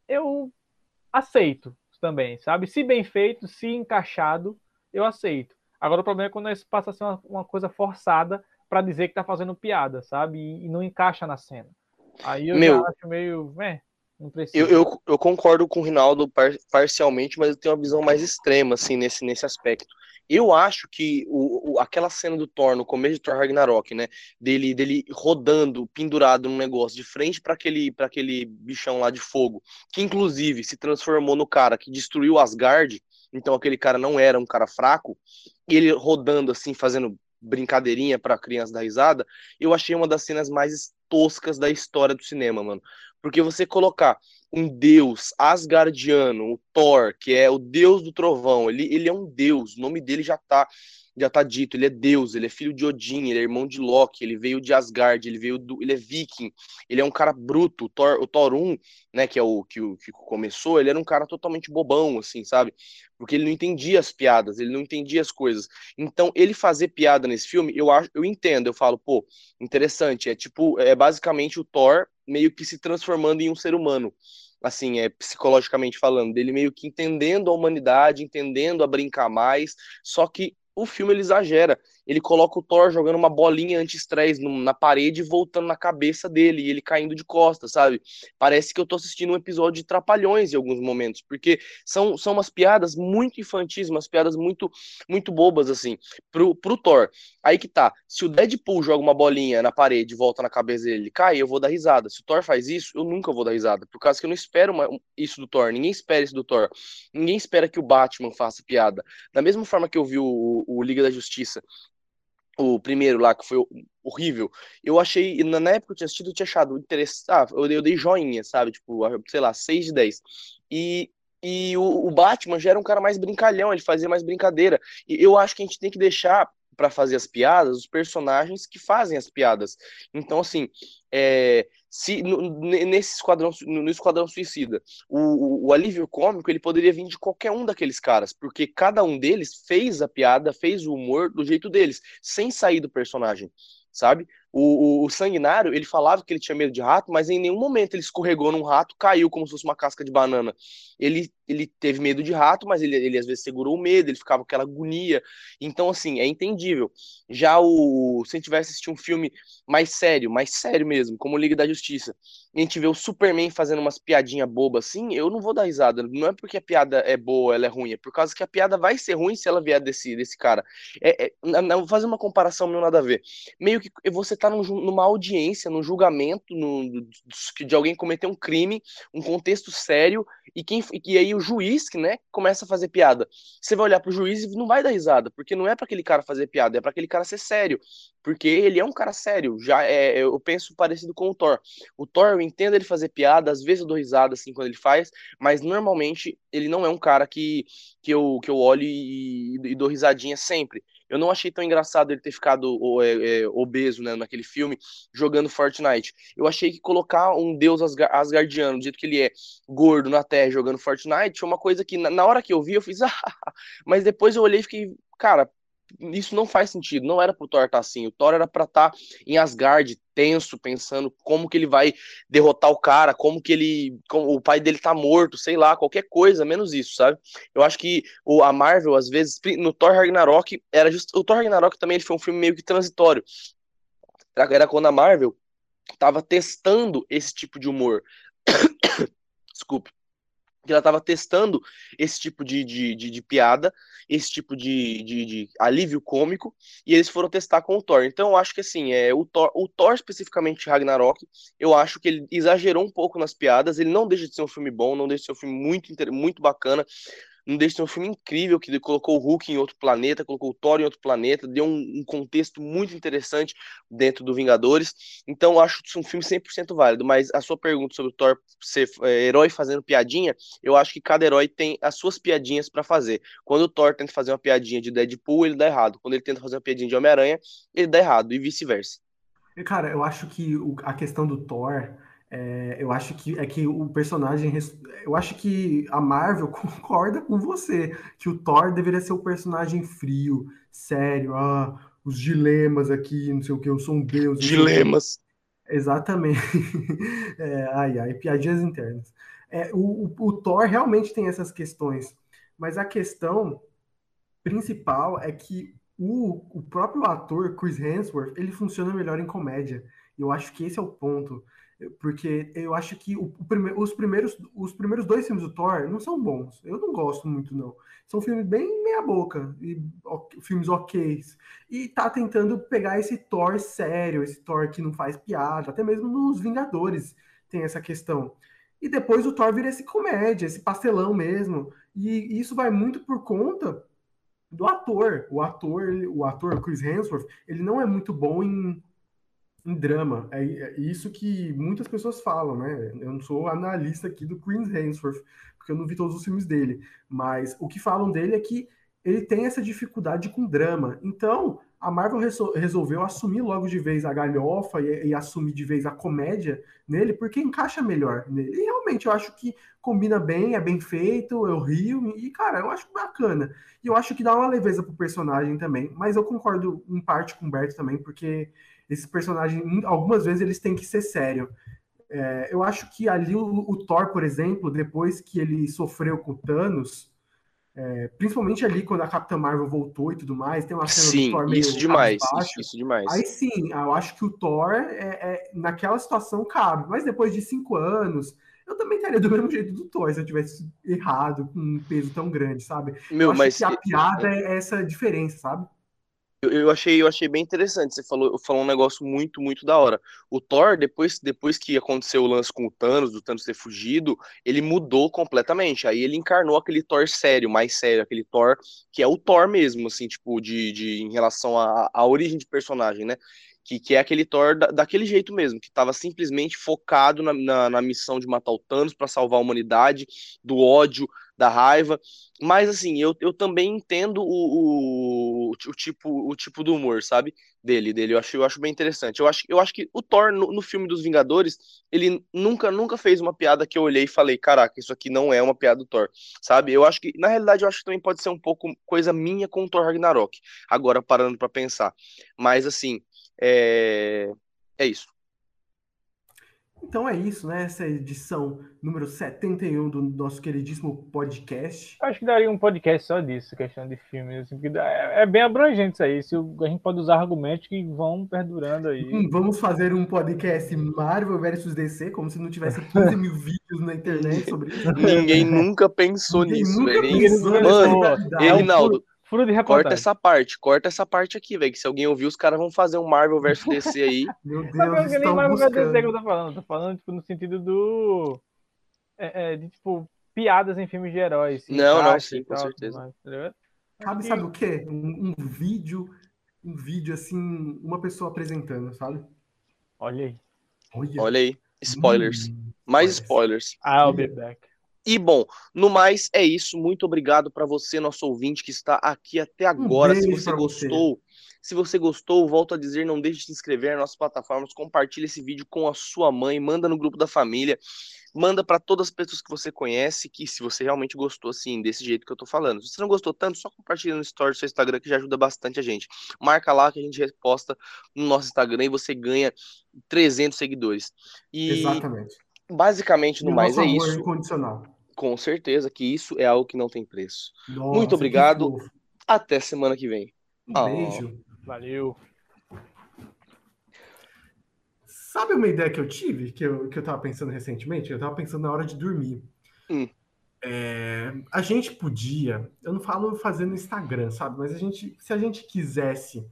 eu aceito também, sabe? Se bem feito, se encaixado, eu aceito. Agora, o problema é quando isso passa a ser uma, uma coisa forçada para dizer que tá fazendo piada, sabe? E, e, não encaixa na cena. Aí eu Meu... acho meio. É, eu, eu, eu, concordo com o Rinaldo par, parcialmente, mas eu tenho uma visão mais extrema, assim, nesse, nesse aspecto. Eu acho que o, o, aquela cena do Thor, no começo de Thor Ragnarok, né, dele, dele rodando, pendurado num negócio, de frente para aquele, aquele bichão lá de fogo, que inclusive se transformou no cara que destruiu Asgard, então aquele cara não era um cara fraco, e ele rodando assim, fazendo brincadeirinha para criança dar risada, eu achei uma das cenas mais toscas da história do cinema, mano. Porque você colocar um deus asgardiano, o Thor, que é o deus do trovão, ele, ele é um deus, o nome dele já tá já tá dito, ele é deus, ele é filho de Odin, ele é irmão de Loki, ele veio de Asgard, ele veio do, ele é viking, ele é um cara bruto, o Thor, o Thor 1, né, que é o que, o que começou, ele era um cara totalmente bobão, assim, sabe? Porque ele não entendia as piadas, ele não entendia as coisas. Então, ele fazer piada nesse filme, eu acho, eu entendo, eu falo, pô, interessante, é tipo, é basicamente o Thor meio que se transformando em um ser humano assim, é psicologicamente falando, dele meio que entendendo a humanidade, entendendo a brincar mais, só que o filme ele exagera ele coloca o Thor jogando uma bolinha anti-estresse na parede e voltando na cabeça dele, e ele caindo de costas, sabe? Parece que eu tô assistindo um episódio de Trapalhões em alguns momentos, porque são, são umas piadas muito infantis, umas piadas muito muito bobas, assim, pro, pro Thor. Aí que tá, se o Deadpool joga uma bolinha na parede e volta na cabeça dele, ele cai, eu vou dar risada. Se o Thor faz isso, eu nunca vou dar risada, por causa que eu não espero uma, isso do Thor, ninguém espera isso do Thor. Ninguém espera que o Batman faça piada. Da mesma forma que eu vi o, o Liga da Justiça, o primeiro lá, que foi horrível, eu achei, na época que eu tinha assistido, eu tinha achado interessante, ah, eu, eu dei joinha, sabe, tipo, sei lá, 6 de 10, e, e o, o, Batman já era um cara mais brincalhão, ele fazia mais brincadeira, e eu acho que a gente tem que deixar para fazer as piadas os personagens que fazem as piadas, então, assim, é, se no, nesse esquadrão no esquadrão suicida o, o, o, alívio cômico ele poderia vir de qualquer um daqueles caras porque cada um deles fez a piada fez o humor do jeito deles sem sair do personagem sabe o, o, o, sanguinário, ele falava que ele tinha medo de rato, mas em nenhum momento ele escorregou num rato, caiu como se fosse uma casca de banana. Ele, ele teve medo de rato, mas ele, ele às vezes segurou o medo, ele ficava com aquela agonia. Então, assim, é entendível. Já o. Se a gente tivesse assistido um filme mais sério, mais sério mesmo, como Liga da Justiça, e a gente vê o Superman fazendo umas piadinhas bobas assim, eu não vou dar risada. Não é porque a piada é boa, ela é ruim, é por causa que a piada vai ser ruim se ela vier desse, desse cara. É, é, não, vou fazer uma comparação meio nada a ver. Meio que você tá num, numa audiência, num julgamento no, de alguém cometer um crime, um contexto sério, e, quem, e aí o juiz, que né, começa a fazer piada. Você vai olhar pro juiz e não vai dar risada, porque não é para aquele cara fazer piada, é para aquele cara ser sério. Porque ele é um cara sério, já é, eu penso parecido com o Thor. O Thor, eu entendo ele fazer piada, às vezes eu dou risada assim quando ele faz, mas normalmente ele não é um cara que, que, eu, que eu olho e, e dou risadinha sempre. Eu não achei tão engraçado ele ter ficado é, é, obeso né, naquele filme, jogando Fortnite. Eu achei que colocar um deus asgardiano, do jeito que ele é, gordo na terra, jogando Fortnite, foi uma coisa que, na, na hora que eu vi, eu fiz, ah, mas depois eu olhei e fiquei, cara, isso não faz sentido, não era pro Thor estar tá assim. O Thor era pra estar tá em Asgard, tenso, pensando como que ele vai derrotar o cara, como que ele. Como, o pai dele tá morto, sei lá, qualquer coisa, menos isso, sabe? Eu acho que o, a Marvel, às vezes, no Thor Ragnarok, era just, o Thor Ragnarok também ele foi um filme meio que transitório. Era quando a Marvel tava testando esse tipo de humor. Desculpe que ela estava testando esse tipo de, de, de, de piada, esse tipo de, de, alívio cômico, e eles foram testar com o Thor. Então eu acho que assim, é, o, Thor, o Thor, especificamente Ragnarok, eu acho que ele exagerou um pouco nas piadas, ele não deixa de ser um filme bom, não deixa de ser um filme muito, muito bacana, não deixa de ser um filme incrível que colocou o Hulk em outro planeta, colocou o Thor em outro planeta, deu um, um contexto muito interessante dentro do Vingadores. Então, acho um filme 100% válido. Mas a sua pergunta sobre o Thor ser é, herói fazendo piadinha, eu acho que cada herói tem as suas piadinhas para fazer. Quando o Thor tenta fazer uma piadinha de Deadpool, ele dá errado. Quando ele tenta fazer uma piadinha de Homem-Aranha, ele dá errado, e vice-versa. Cara, eu acho que a questão do Thor é, eu acho que é que o personagem. Eu acho que a Marvel concorda com você que o Thor deveria ser o personagem frio, sério, ah, os dilemas aqui, não sei o que, eu sou um deus. Dilemas. Exatamente. É, ai, ai, piadinhas internas. É, o, o, o Thor realmente tem essas questões, mas a questão principal é que o, o próprio ator, Chris Hemsworth, ele funciona melhor em comédia. Eu acho que esse é o ponto porque eu acho que o, o prime, os, primeiros, os primeiros dois filmes do Thor não são bons. Eu não gosto muito, não. São filmes bem meia-boca, e filmes ok. E tá tentando pegar esse Thor sério, esse Thor que não faz piada, até mesmo nos Vingadores tem essa questão. E depois o Thor vira esse comédia, esse pastelão mesmo. E isso vai muito por conta do ator. O ator, o ator Chris Hemsworth, ele não é muito bom em em drama. É, é, isso que muitas pessoas falam, né? Eu não sou analista aqui do Chris Hemsworth, porque eu não vi todos os filmes dele. Mas o que falam dele é que ele tem essa dificuldade com drama. Então, a Marvel resolveu assumir logo de vez a galhofa e, e, assumir de vez a comédia nele, porque encaixa melhor nele. E realmente eu acho que combina bem, é bem feito, eu rio, e cara, eu acho bacana. E eu acho que dá uma leveza pro personagem também. Mas eu concordo em parte com o Berto também, porque esses personagens, algumas vezes eles têm que ser sério. É, eu acho que ali o, o, Thor, por exemplo, depois que ele sofreu com o Thanos, é, principalmente ali quando a Capitã Marvel voltou e tudo mais, tem uma cena sim, do Thor meio isso demais, isso, isso, demais. Aí sim, eu acho que o Thor é, é, naquela situação cabe, mas depois de cinco anos, eu também estaria do mesmo jeito do Thor se eu tivesse errado com um peso tão grande, sabe? Meu, eu mas que a piada é essa diferença, sabe? Eu, achei, eu achei bem interessante. Você falou, falou um negócio muito, muito da hora. O Thor, depois, depois que aconteceu o lance com o Thanos, do Thanos ter fugido, ele mudou completamente. Aí ele encarnou aquele Thor sério, mais sério, aquele Thor que é o Thor mesmo, assim, tipo, de, de em relação à, origem de personagem, né? Que, que é aquele Thor da, daquele jeito mesmo, que estava simplesmente focado na, na, na, missão de matar o Thanos para salvar a humanidade, do ódio, da raiva. Mas assim, eu, eu também entendo o, o, o, tipo, o tipo do humor, sabe? Dele, dele. Eu acho, eu acho bem interessante. Eu acho, eu acho que o Thor, no, no filme dos Vingadores, ele nunca, nunca fez uma piada que eu olhei e falei, caraca, isso aqui não é uma piada do Thor. Sabe? Eu acho que, na realidade, eu acho que também pode ser um pouco coisa minha com o Thor Ragnarok. Agora, parando para pensar. Mas assim, é, é isso. Então é isso, né? Essa edição número 71 do nosso queridíssimo podcast. Acho que daria um podcast só disso, questão de filmes. Assim, porque é, é bem abrangente isso aí. Se a gente pode usar argumentos que vão perdurando aí. Hum, vamos fazer um podcast Marvel versus DC, como se não tivesse 15 mil vídeos na internet sobre isso. Ninguém nunca pensou Ninguém nisso, nunca velho. pensou Mano, nessa Reginaldo, Furo de corta reportagem. essa parte, corta essa parte aqui, velho. Que se alguém ouvir, os caras vão fazer um Marvel versus DC aí. Meu Deus, porque nem estão mais vai dizer que eu tô falando. Eu tô falando, tipo, no sentido do. É, é, de, tipo, piadas em filmes de heróis. Não, não, sim, com tal, certeza. mas, tá? Sabe, sabe o quê? Um, um vídeo, um vídeo assim, uma pessoa apresentando, sabe? Olha aí. Olha, Olha aí, spoilers. Hum, Mais spoilers. spoilers. I'll be back. E bom, no mais é isso. Muito obrigado para você, nosso ouvinte que está aqui até agora. se beijo você pra você. gostou, Se você gostou, volto a dizer, não deixe de se inscrever nas nossas plataformas, compartilhe esse vídeo com a sua mãe, manda no grupo da família, manda para todas as pessoas que você conhece, que se você realmente gostou, assim, desse jeito que eu tô falando. Se você não gostou tanto, só compartilha no story do seu Instagram, que já ajuda bastante a gente. Marca lá que a gente reposta no nosso Instagram e você ganha 300 seguidores. E Exatamente. basicamente, no mais, é amor isso. incondicional. Com certeza que isso é algo que não tem preço. Nossa, Muito obrigado. Até semana que vem. Um Ah. beijo. Valeu. Sabe uma ideia que eu tive, que eu, que eu tava pensando recentemente? Eu tava pensando na hora de dormir. Hum. É, a gente podia, eu não falo fazer no Instagram, sabe? Mas a gente, se a gente quisesse